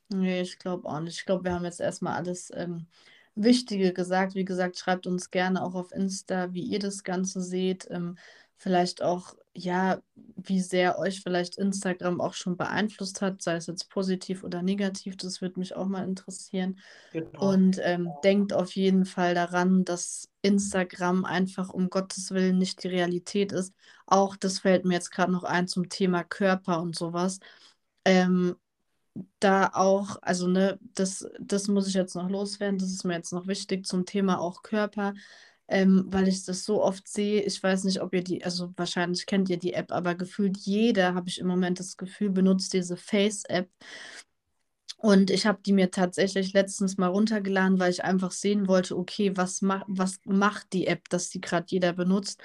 Nee, ich glaube auch nicht. Ich glaube, wir haben jetzt erstmal alles ähm, Wichtige gesagt. Wie gesagt, schreibt uns gerne auch auf Insta, wie ihr das Ganze seht. Ähm, vielleicht auch, ja, wie sehr euch vielleicht Instagram auch schon beeinflusst hat, sei es jetzt positiv oder negativ. Das würde mich auch mal interessieren. Genau. Und ähm, denkt auf jeden Fall daran, dass Instagram einfach um Gottes Willen nicht die Realität ist. Auch das fällt mir jetzt gerade noch ein zum Thema Körper und sowas. Ähm, da auch, also ne, das, das muss ich jetzt noch loswerden, das ist mir jetzt noch wichtig zum Thema auch Körper, ähm, weil ich das so oft sehe. Ich weiß nicht, ob ihr die, also wahrscheinlich kennt ihr die App, aber gefühlt jeder, habe ich im Moment das Gefühl, benutzt diese Face-App. Und ich habe die mir tatsächlich letztens mal runtergeladen, weil ich einfach sehen wollte, okay, was, ma was macht die App, dass die gerade jeder benutzt.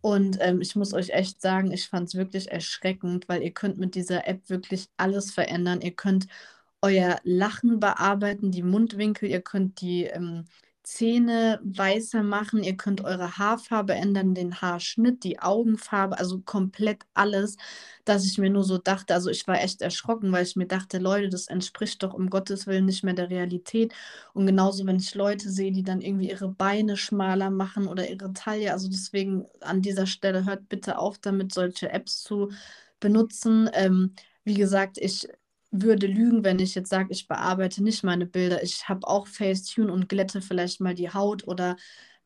Und ähm, ich muss euch echt sagen, ich fand es wirklich erschreckend, weil ihr könnt mit dieser App wirklich alles verändern. Ihr könnt euer Lachen bearbeiten, die Mundwinkel, ihr könnt die ähm, Zähne weißer machen, ihr könnt eure Haarfarbe ändern, den Haarschnitt, die Augenfarbe, also komplett alles, dass ich mir nur so dachte, also ich war echt erschrocken, weil ich mir dachte, Leute, das entspricht doch um Gottes Willen nicht mehr der Realität. Und genauso, wenn ich Leute sehe, die dann irgendwie ihre Beine schmaler machen oder ihre Taille, also deswegen an dieser Stelle hört bitte auf damit, solche Apps zu benutzen. Ähm, wie gesagt, ich würde lügen, wenn ich jetzt sage, ich bearbeite nicht meine Bilder. Ich habe auch Facetune und glätte vielleicht mal die Haut oder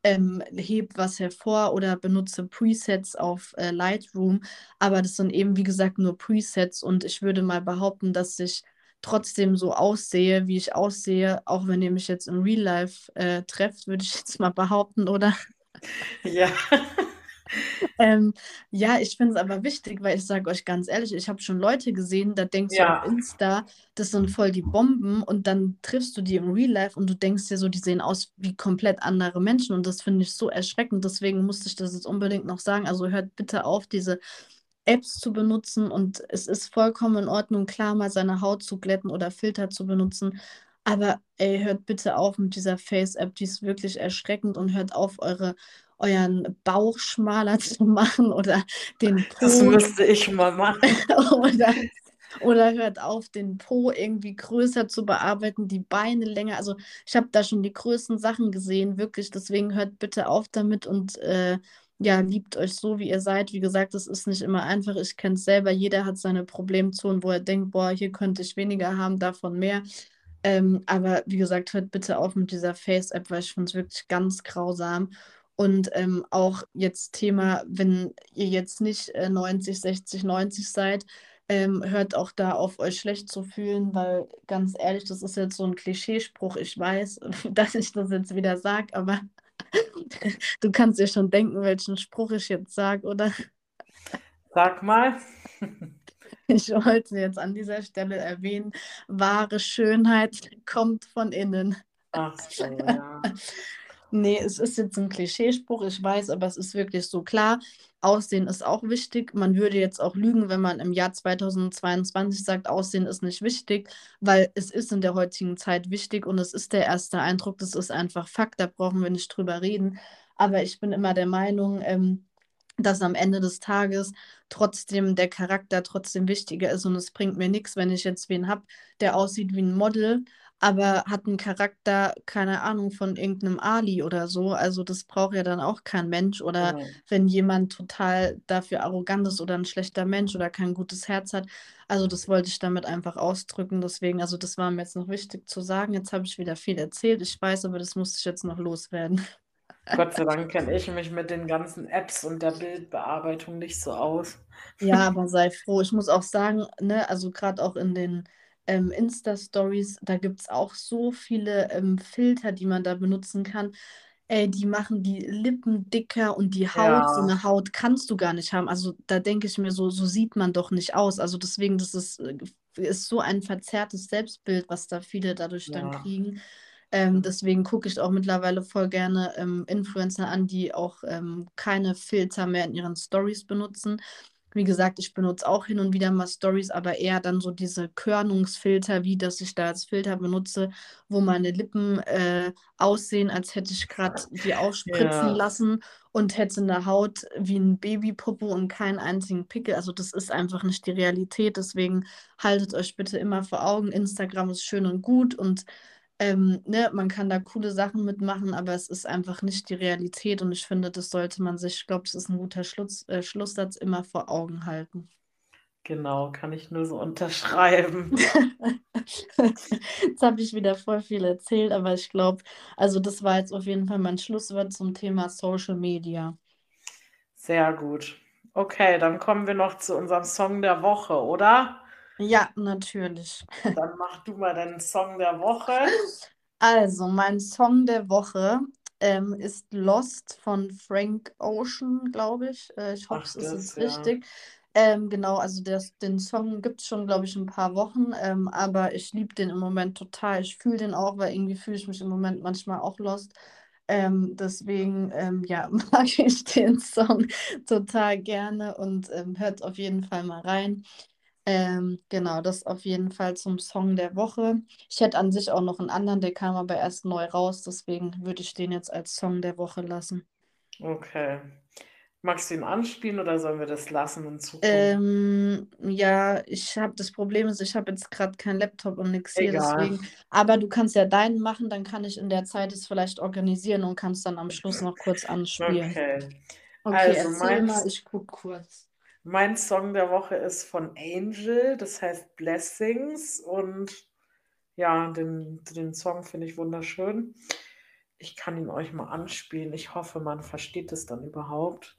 ähm, heb was hervor oder benutze Presets auf äh, Lightroom. Aber das sind eben, wie gesagt, nur Presets und ich würde mal behaupten, dass ich trotzdem so aussehe, wie ich aussehe, auch wenn ihr mich jetzt im Real Life äh, trefft, würde ich jetzt mal behaupten, oder? Ja. Ähm, ja, ich finde es aber wichtig, weil ich sage euch ganz ehrlich, ich habe schon Leute gesehen, da denkst du auf Ja. Insta, das sind voll die Bomben und dann triffst du die im Real Life und du denkst dir so, die sehen aus wie komplett andere Menschen und das finde ich so erschreckend. Deswegen musste ich das jetzt unbedingt noch sagen. Also hört bitte auf, diese Apps zu benutzen und es ist vollkommen in Ordnung, klar, mal seine Haut zu glätten oder Filter zu benutzen. Aber ey, hört bitte auf mit dieser Face-App, die ist wirklich erschreckend und hört auf, eure, euren Bauch schmaler zu machen oder den Das Po müsste ich mal machen. oder, oder hört auf, den Po irgendwie größer zu bearbeiten, die Beine länger. Also ich habe da schon die größten Sachen gesehen, wirklich. Deswegen hört bitte auf damit und äh, ja, liebt euch so, wie ihr seid. Wie gesagt, es ist nicht immer einfach. Ich kenne es selber. Jeder hat seine Problemzonen, wo er denkt, boah, hier könnte ich weniger haben, davon mehr. Ähm, aber wie gesagt, hört bitte auf mit dieser Face-App, weil ich finde es wirklich ganz grausam. Und ähm, auch jetzt Thema, wenn ihr jetzt nicht äh, 90, 60, 90 seid, ähm, hört auch da auf, euch schlecht zu fühlen, weil ganz ehrlich, das ist jetzt so ein Klischeespruch. Ich weiß, dass ich das jetzt wieder sage, aber du kannst dir schon denken, welchen Spruch ich jetzt sage, oder? Sag mal. Ich wollte jetzt an dieser Stelle erwähnen, wahre Schönheit kommt von innen. Ach so, ja. Nee, es ist jetzt ein Klischeespruch, ich weiß, aber es ist wirklich so klar. Aussehen ist auch wichtig. Man würde jetzt auch lügen, wenn man im Jahr 2022 sagt, Aussehen ist nicht wichtig, weil es ist in der heutigen Zeit wichtig und es ist der erste Eindruck, das ist einfach Fakt, da brauchen wir nicht drüber reden. Aber ich bin immer der Meinung, ähm, dass am Ende des Tages trotzdem der Charakter trotzdem wichtiger ist und es bringt mir nichts, wenn ich jetzt wen habe, der aussieht wie ein Model, aber hat einen Charakter, keine Ahnung, von irgendeinem Ali oder so. Also das braucht ja dann auch kein Mensch. Oder Mhm. wenn jemand total dafür arrogant ist oder ein schlechter Mensch oder kein gutes Herz hat. Also das wollte ich damit einfach ausdrücken. Deswegen, also das war mir jetzt noch wichtig zu sagen. Jetzt habe ich wieder viel erzählt. Ich weiß, aber das musste ich jetzt noch loswerden. Gott sei Dank kenne ich mich mit den ganzen Apps und der Bildbearbeitung nicht so aus. Ja, aber sei froh. Ich muss auch sagen, ne, also gerade auch in den ähm, Insta-Stories, da gibt es auch so viele ähm, Filter, die man da benutzen kann. Ey, die machen die Lippen dicker und die Haut, so Ja, eine Haut kannst du gar nicht haben. Also da denke ich mir so, so sieht man doch nicht aus. Also deswegen, das ist, äh, ist so ein verzerrtes Selbstbild, was da viele dadurch dann ja. kriegen. Ähm, deswegen gucke ich auch mittlerweile voll gerne ähm, Influencer an, die auch ähm, keine Filter mehr in ihren Stories benutzen. Wie gesagt, ich benutze auch hin und wieder mal Stories, aber eher dann so diese Körnungsfilter, wie dass ich da als Filter benutze, wo meine Lippen äh, aussehen, als hätte ich gerade die aufspritzen Ja, lassen und hätte eine Haut wie ein Babypopo und keinen einzigen Pickel. Also das ist einfach nicht die Realität. Deswegen haltet euch bitte immer vor Augen. Instagram ist schön und gut und ähm, ne, man kann da coole Sachen mitmachen, aber es ist einfach nicht die Realität und ich finde, das sollte man sich, ich glaube, das ist ein guter Schluss, äh, Schlusssatz, immer vor Augen halten. genau, kann ich nur so unterschreiben. Jetzt habe ich wieder voll viel erzählt, aber ich glaube, also das war jetzt auf jeden Fall mein Schlusswort zum Thema Social Media. Sehr gut. Okay, dann kommen wir noch zu unserem Song der Woche, oder? Ja, natürlich. Dann mach du mal deinen Song der Woche. Also, mein Song der Woche ähm, ist Lost von Frank Ocean, glaube ich. Äh, ich hoffe, es ist ja. richtig. Ähm, genau, also das, den Song gibt es schon, glaube ich, ein paar Wochen, ähm, aber ich liebe den im Moment total. Ich fühle den auch, weil irgendwie fühle ich mich im Moment manchmal auch lost. Ähm, deswegen, ähm, ja, mag ich den Song total gerne und ähm, hört auf jeden Fall mal rein. Ähm, genau, das auf jeden Fall zum Song der Woche. Ich hätte an sich auch noch einen anderen, der kam aber erst neu raus, deswegen würde ich den jetzt als Song der Woche lassen. Okay. Magst du ihn anspielen oder sollen wir das lassen in Zukunft? Ähm, ja, ich habe das Problem ist, ich habe jetzt gerade keinen Laptop und nichts hier, deswegen. Aber du kannst ja deinen machen, dann kann ich in der Zeit es vielleicht organisieren und kannst dann am Schluss noch kurz anspielen. Okay. Okay, Also erzähl mal, ich guck kurz. Mein Song der Woche ist von Angel, das heißt Blessings und ja, den, den Song finde ich wunderschön. Ich kann ihn euch mal anspielen. Ich hoffe, man versteht es dann überhaupt.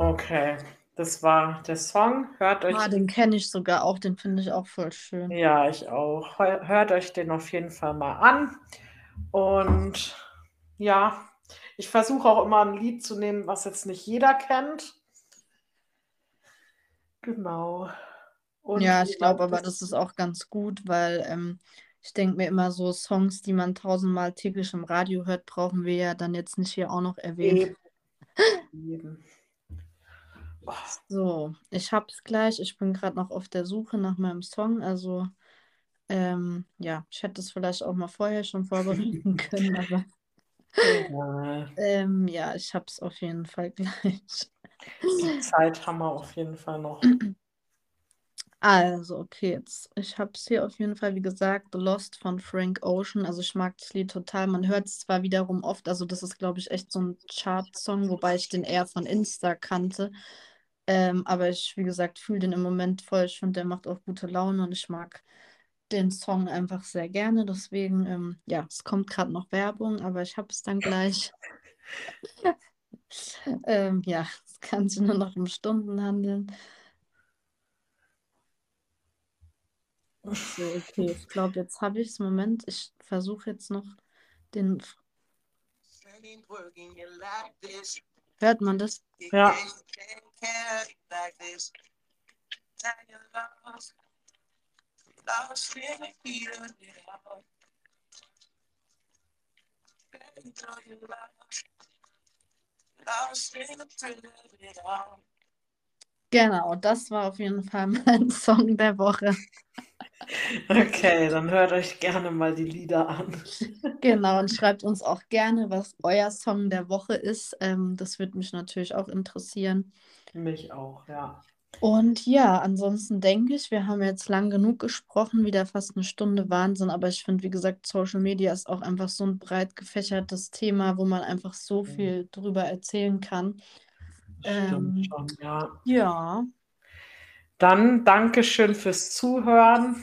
Okay, das war der Song. Hört euch, Ah, den kenne ich sogar auch, den finde ich auch voll schön. ja, ich auch. Hört euch den auf jeden Fall mal an. Und ja, ich versuche auch immer ein Lied zu nehmen, was jetzt nicht jeder kennt. Genau. Und Ja, ich glaube aber, das ist auch ganz gut, weil ähm, ich denke mir immer so, Songs, die man tausendmal täglich im Radio hört, brauchen wir ja dann jetzt nicht hier auch noch erwähnen. Eben. Eben. So, ich hab's gleich. Ich bin gerade noch auf der Suche nach meinem Song. Also, ähm, ja, ich hätte es vielleicht auch mal vorher schon vorbereiten können, aber egal. ähm, ja, ich hab's auf jeden Fall gleich. Die Zeit haben wir auf jeden Fall noch. Also, okay, jetzt, ich habe es hier auf jeden Fall, wie gesagt, The Lost von Frank Ocean. Also, ich mag das Lied total. Man hört es zwar wiederum oft, also, das ist, glaube ich, echt so ein Chart-Song, wobei ich den eher von Insta kannte. Ähm, aber ich, wie gesagt, fühle den im Moment voll. Ich finde, der macht auch gute Laune und ich mag den Song einfach sehr gerne. Deswegen, ähm, ja, es kommt gerade noch Werbung, aber ich habe es dann gleich. ähm, ja, es kann sich nur noch um Stunden handeln. So, okay, ich glaube, jetzt habe ich es. Moment, ich versuche jetzt noch den. Hört man das? Ja. Genau, das war auf jeden Fall mein Song der Woche. Okay, dann hört euch gerne mal die Lieder an. Genau, und schreibt uns auch gerne, was euer Song der Woche ist. Ähm, das würde mich natürlich auch interessieren. Mich auch, ja. Und ja, ansonsten denke ich, wir haben jetzt lang genug gesprochen, wieder fast eine Stunde Wahnsinn. Aber ich finde, wie gesagt, Social Media ist auch einfach so ein breit gefächertes Thema, wo man einfach so viel drüber erzählen kann. Stimmt Ähm, schon, ja. ja, Dann Dankeschön fürs Zuhören.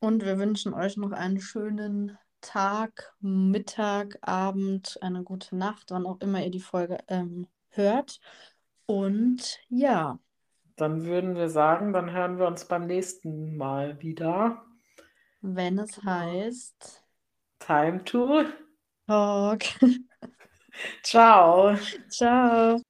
und wir wünschen euch noch einen schönen Tag, Mittag, Abend, eine gute Nacht, wann auch immer ihr die Folge ähm, hört. Und ja, Dann würden wir sagen, dann hören wir uns beim nächsten Mal wieder. wenn es heißt Time to Talk. Ciao. Ciao.